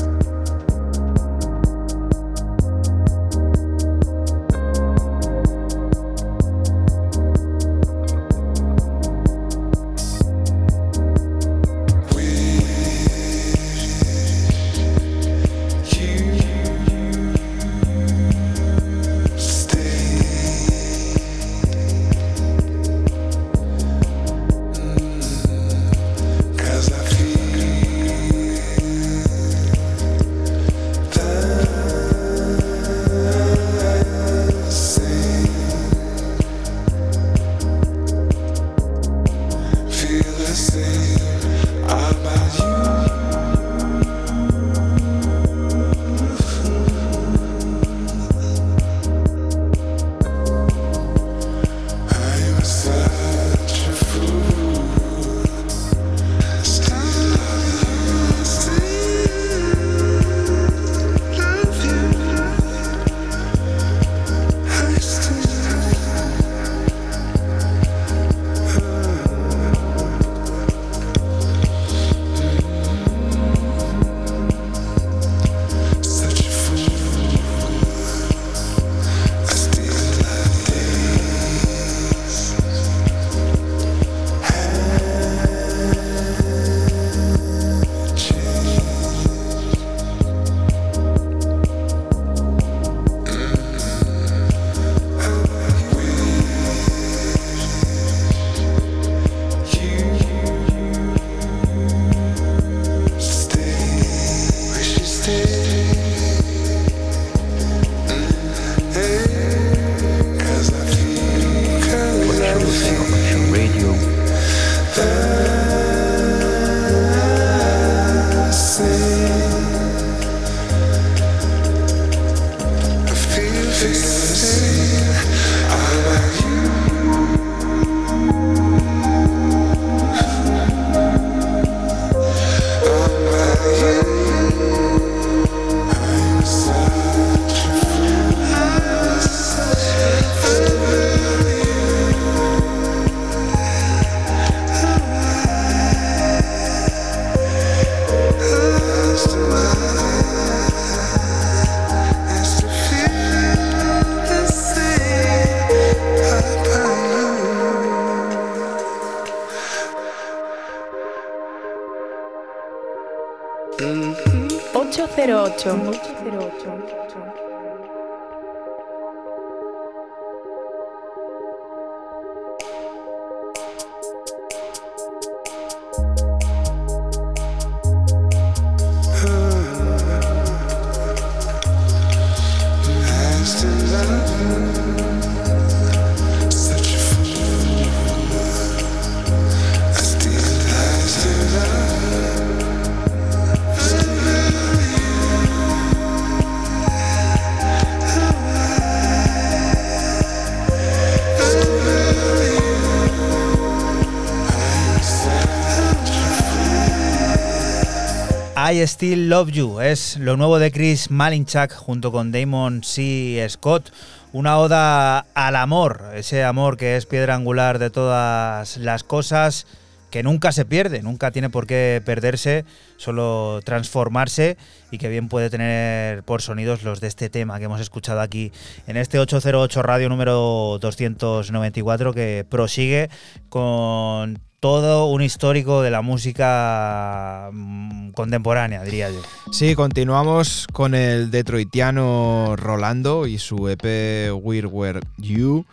Still Love You es lo nuevo de Chris Malinchak junto con Damon C. Scott. Una oda al amor, ese amor que es piedra angular de todas las cosas, que nunca se pierde, nunca tiene por qué perderse, solo transformarse y que bien puede tener por sonidos los de este tema que hemos escuchado aquí en este 808 radio número 294 que prosigue con todo un histórico de la música mm, contemporánea, diría yo. Sí, continuamos con el detroitiano Rolando y su EP Weird Were You,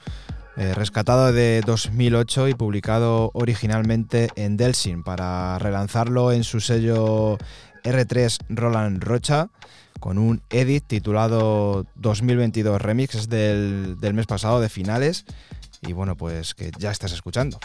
eh, rescatado de 2008 y publicado originalmente en Delsin para relanzarlo en su sello R3 Roland Rocha con un edit titulado 2022 Remix del, del mes pasado de finales y bueno pues que ya estás escuchando.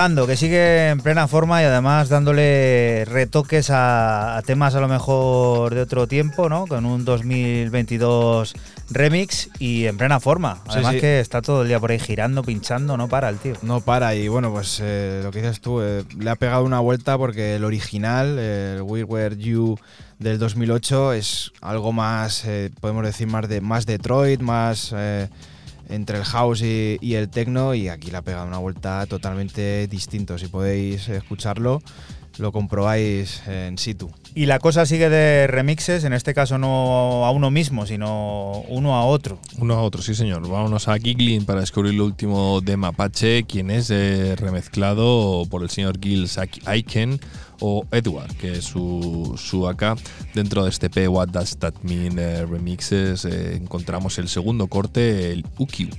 Rolando, que sigue en plena forma y además dándole retoques a, a, temas a lo mejor de otro tiempo, ¿no? Con un 2022 remix y en plena forma. Además Sí, sí. que está todo el día por ahí girando, pinchando, no para el tío. No para y bueno, pues eh, lo que dices tú, eh, le ha pegado una vuelta porque el original, el We Were You del 2008, es algo más, eh, podemos decir, más de más Detroit, más entre el house y, y el techno y aquí le ha pegado una vuelta totalmente distinto. Si podéis escucharlo, lo comprobáis en situ. Y la cosa sigue de remixes, en este caso no a uno mismo, sino uno a otro. Uno a otro, sí señor. Vámonos a Giglin para descubrir el último de Mapache, quien es eh, remezclado por el señor Gil Aiken o Edward, que es su, su acá. Dentro de este P, What Does That Mean eh, Remixes, eh, encontramos el segundo corte, el UQ.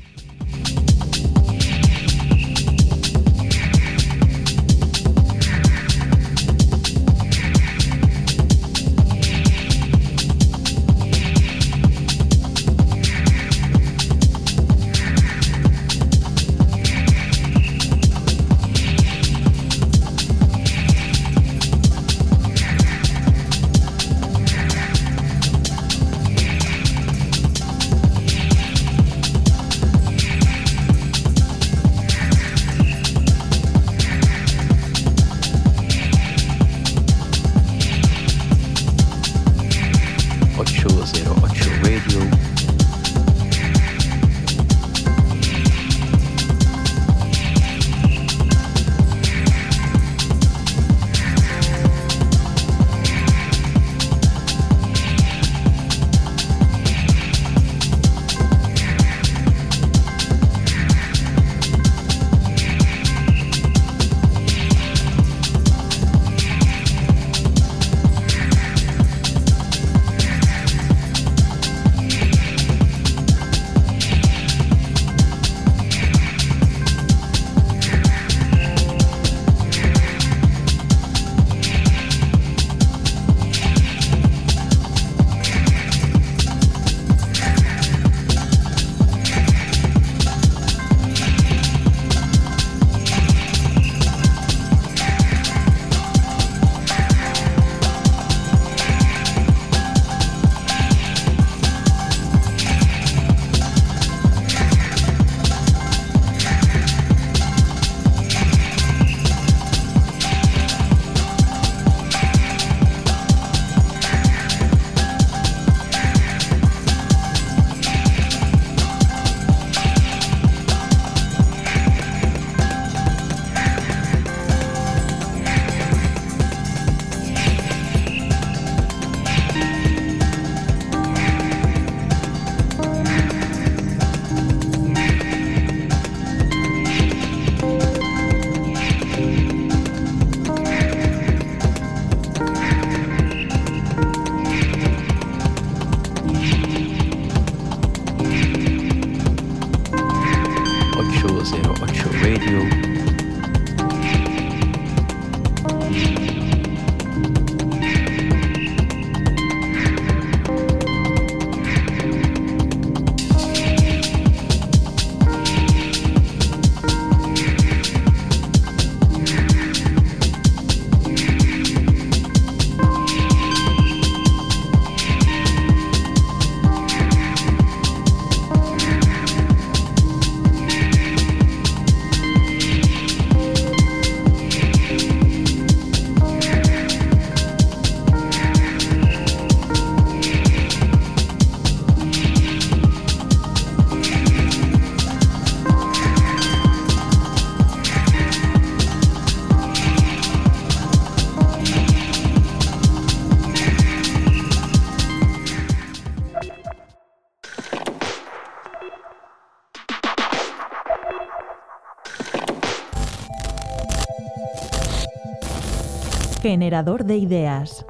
Generador de ideas.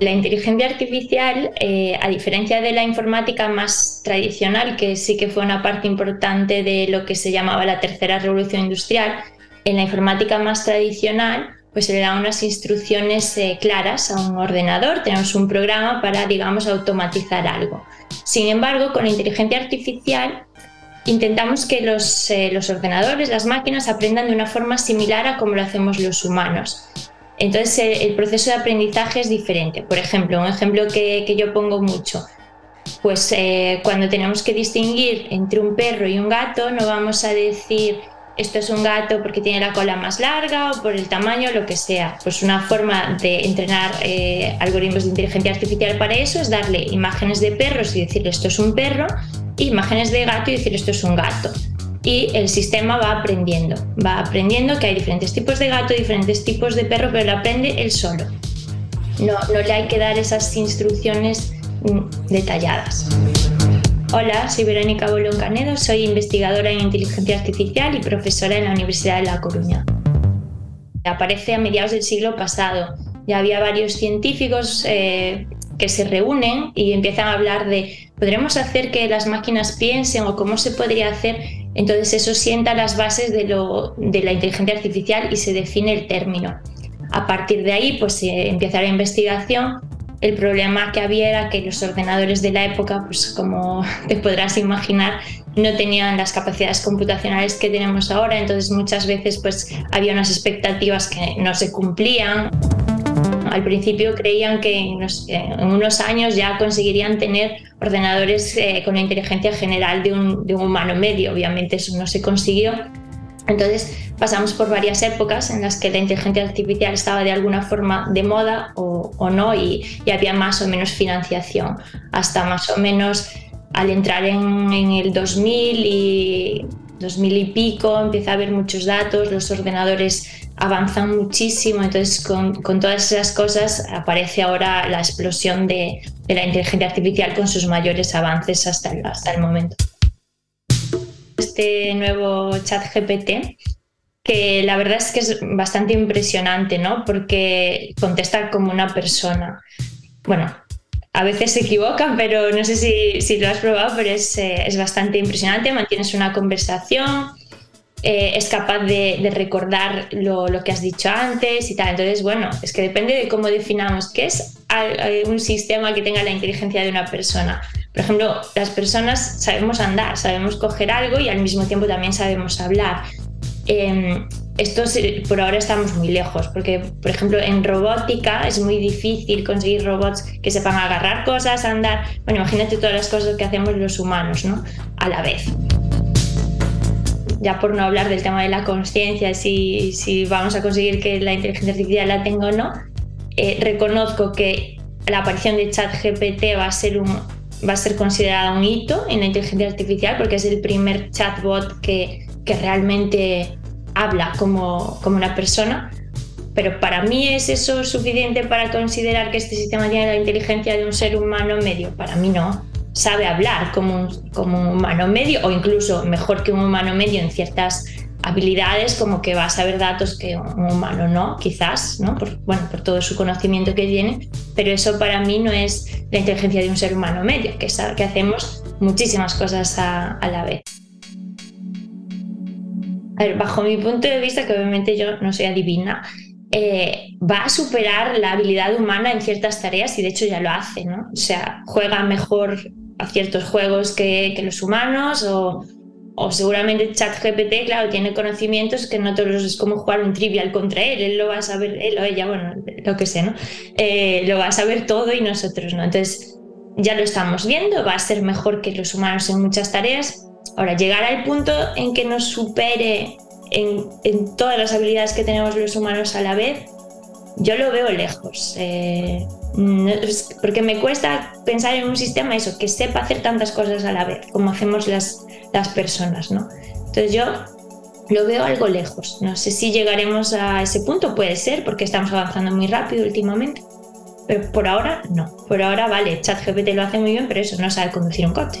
La inteligencia artificial, eh, a diferencia de la informática más tradicional, que sí que fue una parte importante de lo que se llamaba la tercera revolución industrial, en la informática más tradicional, pues se le dan unas instrucciones eh, claras a un ordenador, tenemos un programa para, digamos, automatizar algo. Sin embargo, con la inteligencia artificial intentamos que los, eh, los, ordenadores, las máquinas, aprendan de una forma similar a como lo hacemos los humanos. Entonces eh, el proceso de aprendizaje es diferente. Por ejemplo, un ejemplo que, que yo pongo mucho, pues eh, cuando tenemos que distinguir entre un perro y un gato, no vamos a decir esto es un gato porque tiene la cola más larga o por el tamaño, lo que sea. Pues una forma de entrenar algoritmos de inteligencia artificial para eso es darle imágenes de perros y decirle esto es un perro imágenes de gato y decir esto es un gato. y el sistema va aprendiendo, va aprendiendo que hay diferentes tipos de gato, diferentes tipos de perro, pero lo aprende él solo. No, no le hay que dar esas instrucciones mm, detalladas. Hola, soy Verónica Bolón Canedo, soy investigadora en inteligencia artificial y profesora en la Universidad de La Coruña. Aparece a mediados del siglo pasado. Ya había varios científicos eh, que se reúnen y empiezan a hablar de, ¿podremos hacer que las máquinas piensen o cómo se podría hacer? Entonces eso sienta las bases de, lo, de la inteligencia artificial y se define el término. A partir de ahí, pues se empieza la investigación. El problema que había era que los ordenadores de la época, pues como te podrás imaginar, no tenían las capacidades computacionales que tenemos ahora, entonces muchas veces pues había unas expectativas que no se cumplían. Al principio creían que en unos, años ya conseguirían tener ordenadores eh, con la inteligencia general de un, de un humano medio. Obviamente eso no se consiguió. Entonces pasamos por varias épocas en las que la inteligencia artificial estaba de alguna forma de moda o, no y, y, había más o menos financiación. Hasta más o menos al entrar en, en el 2000 y 2000 y pico empieza a haber muchos datos, los ordenadores avanzan muchísimo, entonces con, todas esas cosas aparece ahora la explosión de, de, la inteligencia artificial con sus mayores avances hasta el, hasta el momento. Este nuevo chat GPT, que la verdad es que es bastante impresionante, ¿no? Porque contesta como una persona. Bueno, a veces se equivocan, pero no sé si, si lo has probado, pero es, eh, es bastante impresionante. Mantienes una conversación, eh, es capaz de, de recordar lo, lo, que has dicho antes y tal. Entonces, bueno, es que depende de cómo definamos qué es un sistema que tenga la inteligencia de una persona. Por ejemplo, las personas sabemos andar, sabemos coger algo y al mismo tiempo también sabemos hablar. Eh, esto por ahora estamos muy lejos, porque por ejemplo en robótica es muy difícil conseguir robots que sepan agarrar cosas, andar. Bueno, imagínate todas las cosas que hacemos los humanos, ¿no? A la vez. Ya por no hablar del tema de la conciencia, si, si, vamos a conseguir que la inteligencia artificial la tenga o no, eh, reconozco que la aparición de ChatGPT va a ser un, va a ser considerada un hito en la inteligencia artificial porque es el primer chatbot que, que realmente habla como, como una persona, pero para mí es eso suficiente para considerar que este sistema tiene la inteligencia de un ser humano medio. Para mí no. Sabe hablar como un, como un humano medio o incluso mejor que un humano medio en ciertas habilidades como que va a saber datos que un humano no, quizás, ¿no? Por, bueno, por todo su conocimiento que tiene, pero eso para mí no es la inteligencia de un ser humano medio, que, sabe, que hacemos muchísimas cosas a, a la vez bajo mi punto de vista, que obviamente yo no soy adivina, eh, va a superar la habilidad humana en ciertas tareas y de hecho ya lo hace, ¿no? O sea, juega mejor a ciertos juegos que, que los humanos o, o seguramente ChatGPT, claro, tiene conocimientos que no todos es como jugar un trivial contra él, él lo va a saber, él o ella, bueno, lo que sé, ¿no? Eh, lo va a saber todo y nosotros no. Entonces, ya lo estamos viendo, va a ser mejor que los humanos en muchas tareas, Ahora, llegar al punto en que nos supere en, todas las habilidades que tenemos los humanos a la vez, yo lo veo lejos. Eh, porque me cuesta pensar en un sistema eso, que sepa hacer tantas cosas a la vez, como hacemos las, las personas, ¿no? Entonces yo lo veo algo lejos. No sé si llegaremos a ese punto, puede ser, porque estamos avanzando muy rápido últimamente. Pero por ahora no. Por ahora, vale, ChatGPT lo hace muy bien, pero eso no sabe conducir un coche.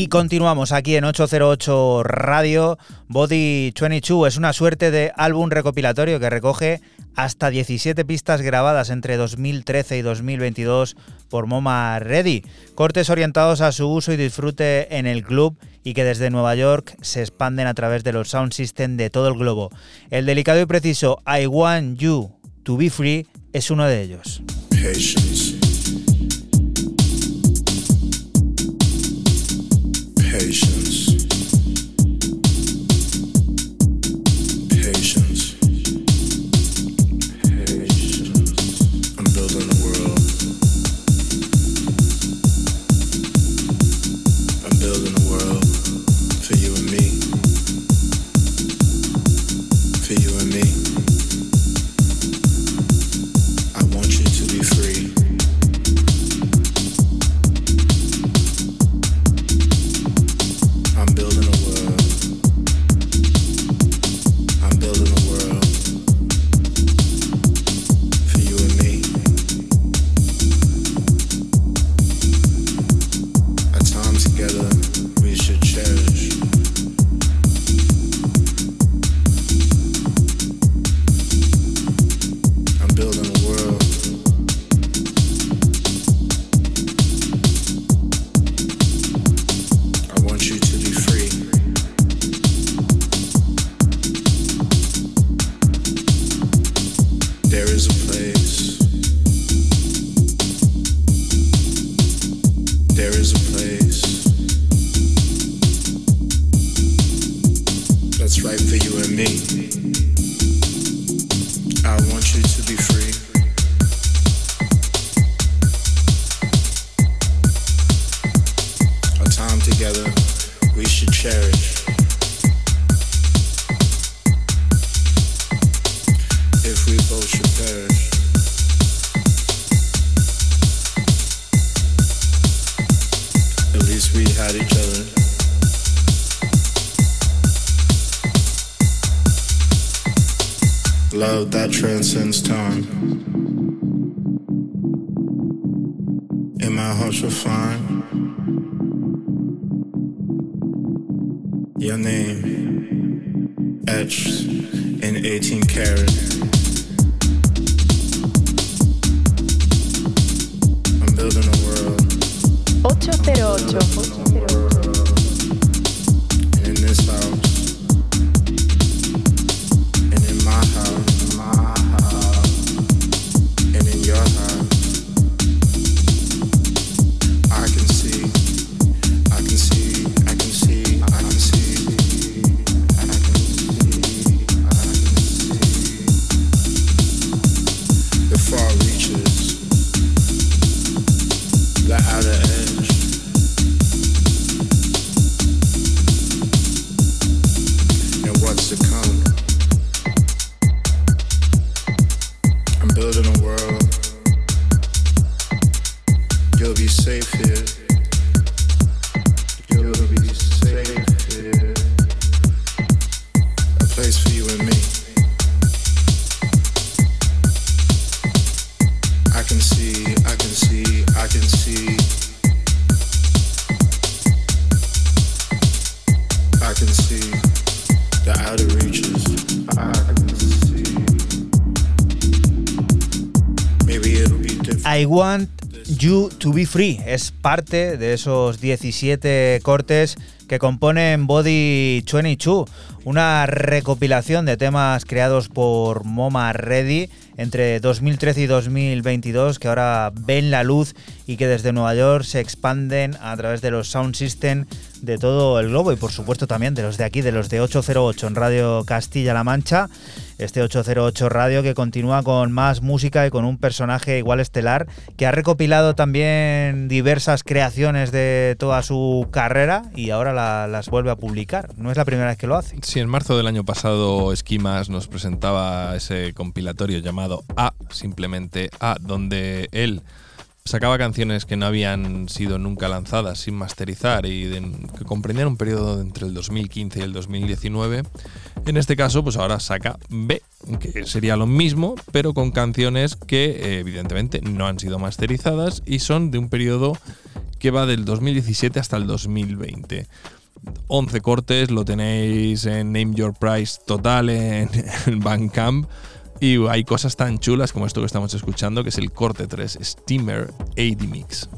Y continuamos aquí en 808 Radio. Body 22 es una suerte de álbum recopilatorio que recoge hasta 17 pistas grabadas entre 2013 y 2022 por Moma Ready. Cortes orientados a su uso y disfrute en el club y que desde Nueva York se expanden a través de los sound system de todo el globo. El delicado y preciso I Want You to Be Free es uno de ellos. Patience. I Want You to Be Free. Es parte de esos 17 cortes que componen Body 22, una recopilación de temas creados por Moma Ready entre 2013 y 2022 que ahora ven la luz y que desde Nueva York se expanden a través de los sound system de todo el globo y por supuesto también de los de aquí, de los de 808 en Radio Castilla-La Mancha. Este 808 Radio que continúa con más música y con un personaje igual estelar que ha recopilado también diversas creaciones de toda su carrera y ahora la- las vuelve a publicar. No es la primera vez que lo hace. Sí, en marzo del año pasado Esquimas nos presentaba ese compilatorio llamado A, simplemente A, donde él sacaba canciones que no habían sido nunca lanzadas sin masterizar y que comprendían un periodo entre el 2015 y el 2019. En este caso, pues ahora saca B, que sería lo mismo, pero con canciones que eh, evidentemente no han sido masterizadas y son de un periodo que va del 2017 hasta el 2020. 11 cortes, lo tenéis en Name Your Price total en, en Bandcamp. Y hay cosas tan chulas como esto que estamos escuchando, que es el corte 3, Steamer 80 Mix.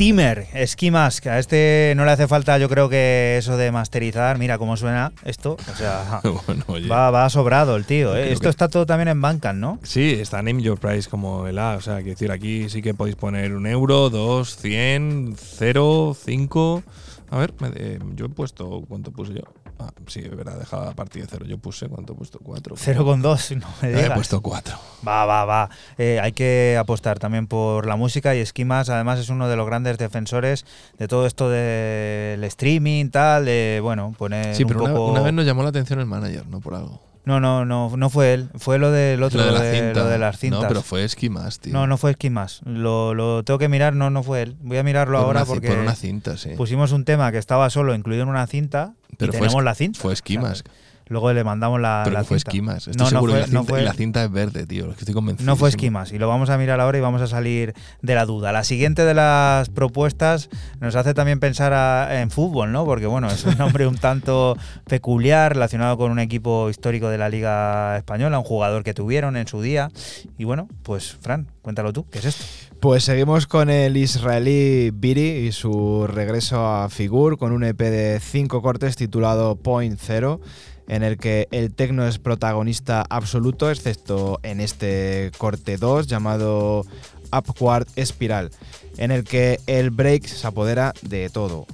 Steamer, Ski Mask. A este no le hace falta, yo creo que eso de masterizar. Mira cómo suena esto. O sea, Bueno, oye. va, va sobrado el tío. ¿eh? Esto que- está todo también en Bandcamp, ¿no? Sí, está Name Your Price como el A. O sea, quiero decir, aquí sí que podéis poner un euro, dos, cien, cero, cinco. A ver, me- eh, yo he puesto. ¿Cuánto puse yo? Ah, sí, es verdad, dejaba la partida de cero. Yo puse, ¿cuánto he puesto? Cuatro. 0,2, no me Ah, digas. He puesto cuatro. Va, va, va. Eh, hay que apostar también por la música y Esquimas además es uno de los grandes defensores de todo esto del streaming, tal, de, bueno, poner Sí, un pero una vez nos llamó la atención el manager, no por algo. No, no, no, no fue él, fue lo del otro, Lo de lo de, cinta. lo de las cintas. No, pero fue Esquimas, tío. No, no fue Esquimas. Lo, lo tengo que mirar, no, no fue él. Voy a mirarlo Por ahora una porque por una cinta, sí. pusimos un tema que estaba solo incluido en una cinta Pero y fue tenemos la cinta. Fue Esquimas. Luego le mandamos la, pero la que fue cinta. Esquimas. Estoy No, no fue, y, la no cinta, fue- la cinta es verde, tío. es que estoy convencido. No fue Esquimas y lo vamos a mirar ahora y vamos a salir de la duda. La siguiente de las propuestas nos hace también pensar a- en fútbol, ¿no? Porque bueno, es un nombre un tanto peculiar relacionado con un equipo histórico de la Liga Española, un jugador que tuvieron en su día. Y bueno, pues Fran, cuéntalo tú, ¿qué es esto? Pues seguimos con el israelí Biri y su regreso a Figur con un EP de cinco cortes titulado Point Zero, en el que el tecno es protagonista absoluto, excepto en este corte 2 llamado Upward Spiral, en el que el break se apodera de todo.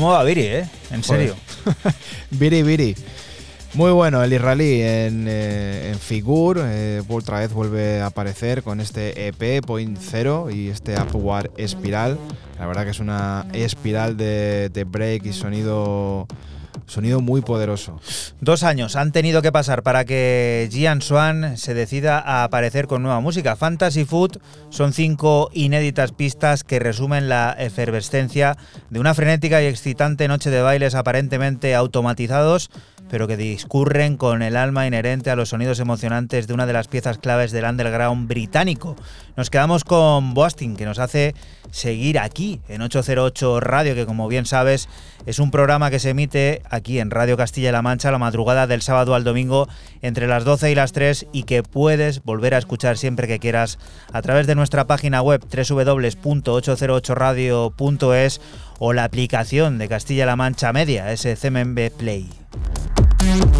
¿Cómo va Viri, eh? En serio. Biri Biri. Muy bueno, el israelí en, eh, en Figur, eh, otra vez vuelve a aparecer con este EP Point Zero y este Upward Espiral. La verdad que es una espiral de, de break y sonido, sonido muy poderoso. Dos años han tenido que pasar para que Gian Swan se decida a aparecer con nueva música. Fantasy Food son cinco inéditas pistas que resumen la efervescencia de una frenética y excitante noche de bailes aparentemente automatizados pero que discurren con el alma inherente a los sonidos emocionantes de una de las piezas claves del underground británico. Nos quedamos con Boasting, que nos hace seguir aquí en 808 Radio, que como bien sabes es un programa que se emite aquí en Radio Castilla-La Mancha la madrugada del sábado al domingo entre las 12 y las 3 y que puedes volver a escuchar siempre que quieras a través de nuestra página web www.808radio.es o la aplicación de Castilla-La Mancha Media, SCMB Play. Mm-hmm.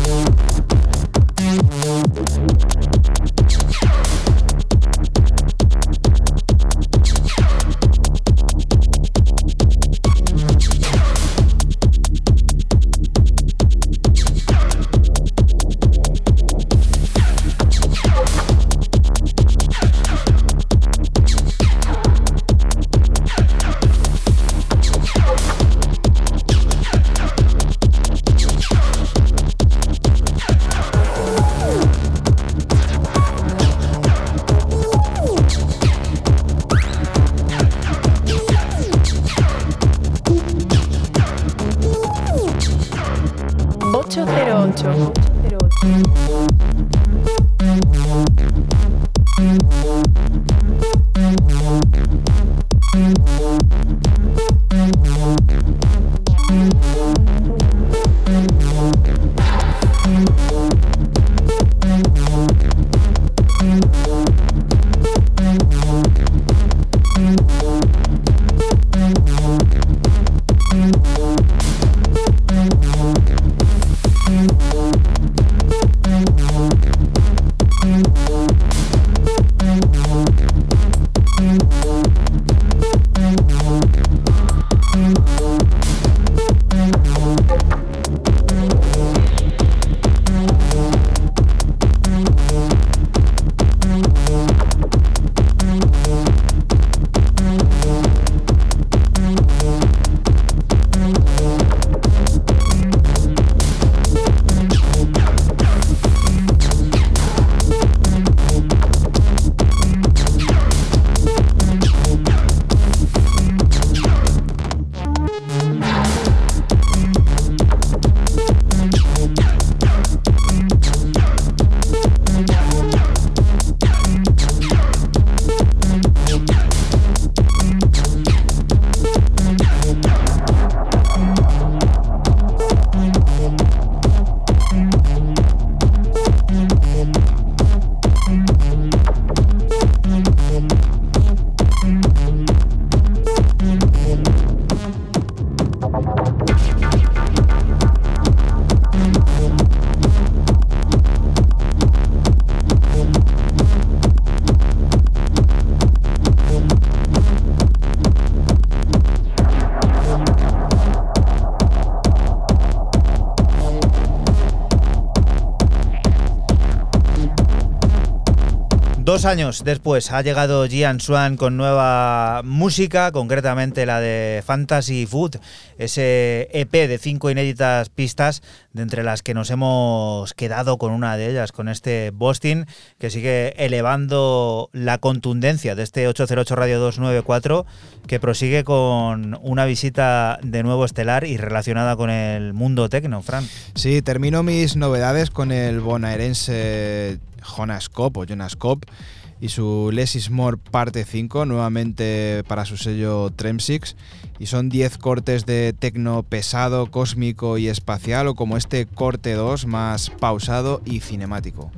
Años después ha llegado Gian Swan con nueva música, concretamente la de Fantasy Food, ese EP de cinco inéditas pistas, de entre las que nos hemos quedado con una de ellas, con este Boston, que sigue elevando la contundencia de este 808 Radio 294, que prosigue con una visita de nuevo estelar y relacionada con el mundo tecno, Fran. Sí, termino mis novedades con el bonaerense Jonas Cop o Jonas Cop y su Less is More parte 5, nuevamente para su sello Tremsix. Y son 10 cortes de tecno pesado, cósmico y espacial, o como este corte 2 más pausado y cinemático.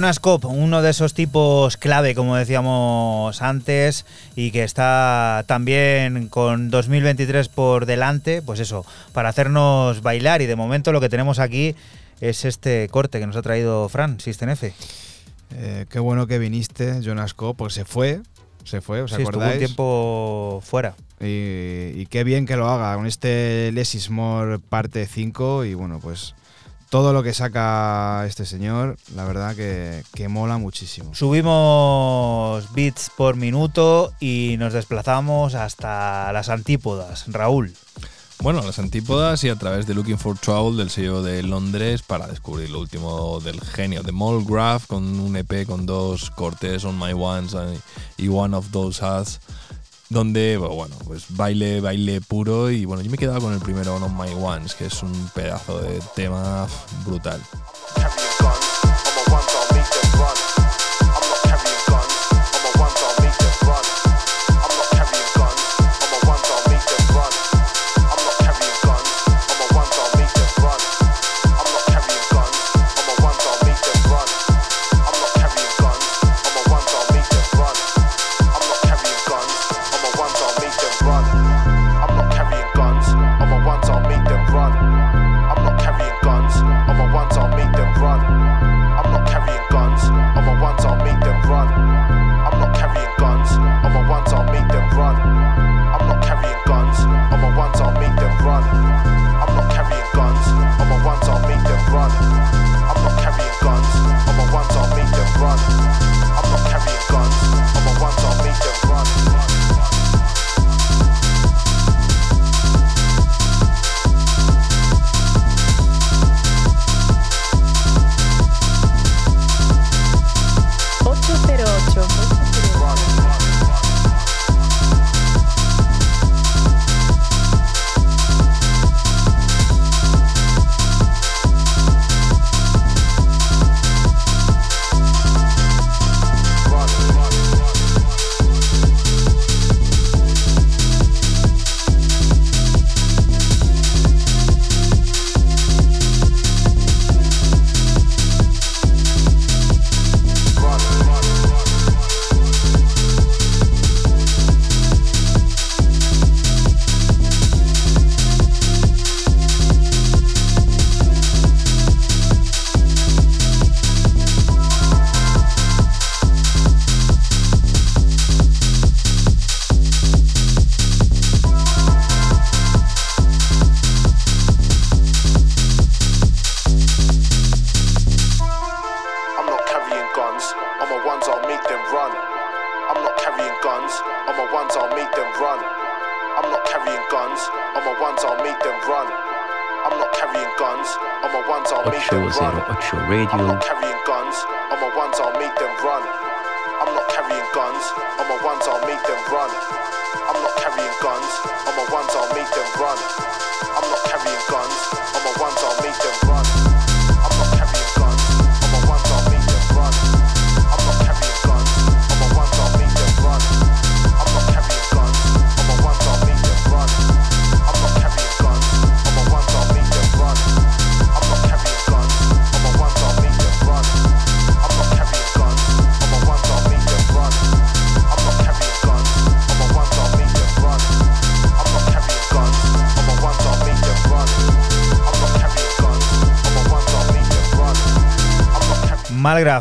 Jonas Kopp, uno de esos tipos clave, como decíamos antes, y que está también con 2023 por delante, pues eso, para hacernos bailar. Y de momento lo que tenemos aquí es este corte que nos ha traído Fran, System F. Eh, qué bueno que viniste, Jonas Kopp, porque se fue. Se fue, ¿os Sí, estuvo acordáis? un tiempo fuera. Y, y qué bien que lo haga con este Less is More parte 5 y bueno, pues todo lo que saca este señor, la verdad que, que mola muchísimo. Subimos bits por minuto y nos desplazamos hasta las antípodas. Raúl. Bueno, las antípodas y a través de Looking for Trouble del sello de Londres para descubrir lo último del genio de Molgraph con un EP con dos cortes, On My Ones y One of Those Us, donde, bueno, pues baile, baile puro y bueno, yo me he quedado con el primero On My Ones, que es un pedazo de tema brutal.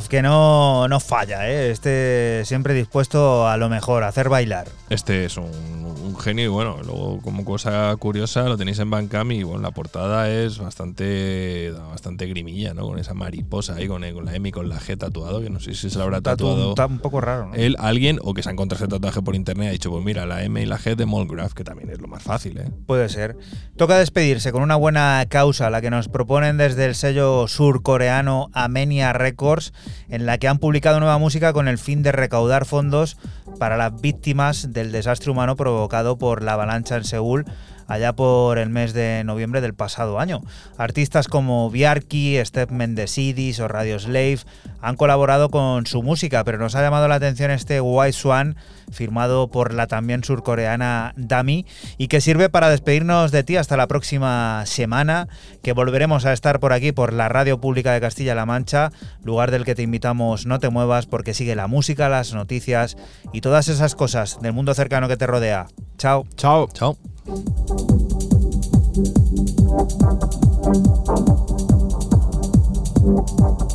Que no, no falla, ¿eh? este siempre dispuesto a lo mejor, a hacer bailar. Este es un, un genio y bueno, luego como cosa curiosa lo tenéis en Bandcamp y bueno, la portada es bastante bastante grimilla, ¿no? Con esa mariposa ahí, con, con la M y con la G tatuado, que no sé si se la habrá tatuado un ta- un poco raro, ¿no? él, alguien, o que se ha encontrado ese tatuaje por internet ha dicho, pues mira, la M y la G de Molgraph, que también es lo más fácil, ¿eh? Puede ser. Toca despedirse con una buena causa, la que nos proponen desde el sello surcoreano Amenia Records, en la que han publicado nueva música con el fin de recaudar fondos para las víctimas del desastre humano provocado por la avalancha en Seúl allá por el mes de noviembre del pasado año. Artistas como Biarki, Step Mendesidis o Radio Slave han colaborado con su música, pero nos ha llamado la atención este White Swan firmado por la también surcoreana Dami y que sirve para despedirnos de ti hasta la próxima semana, que volveremos a estar por aquí por la Radio Pública de Castilla-La Mancha, lugar del que te invitamos no te muevas porque sigue la música, las noticias y todas esas cosas del mundo cercano que te rodea. Chao. Chao. Chao. Thank you.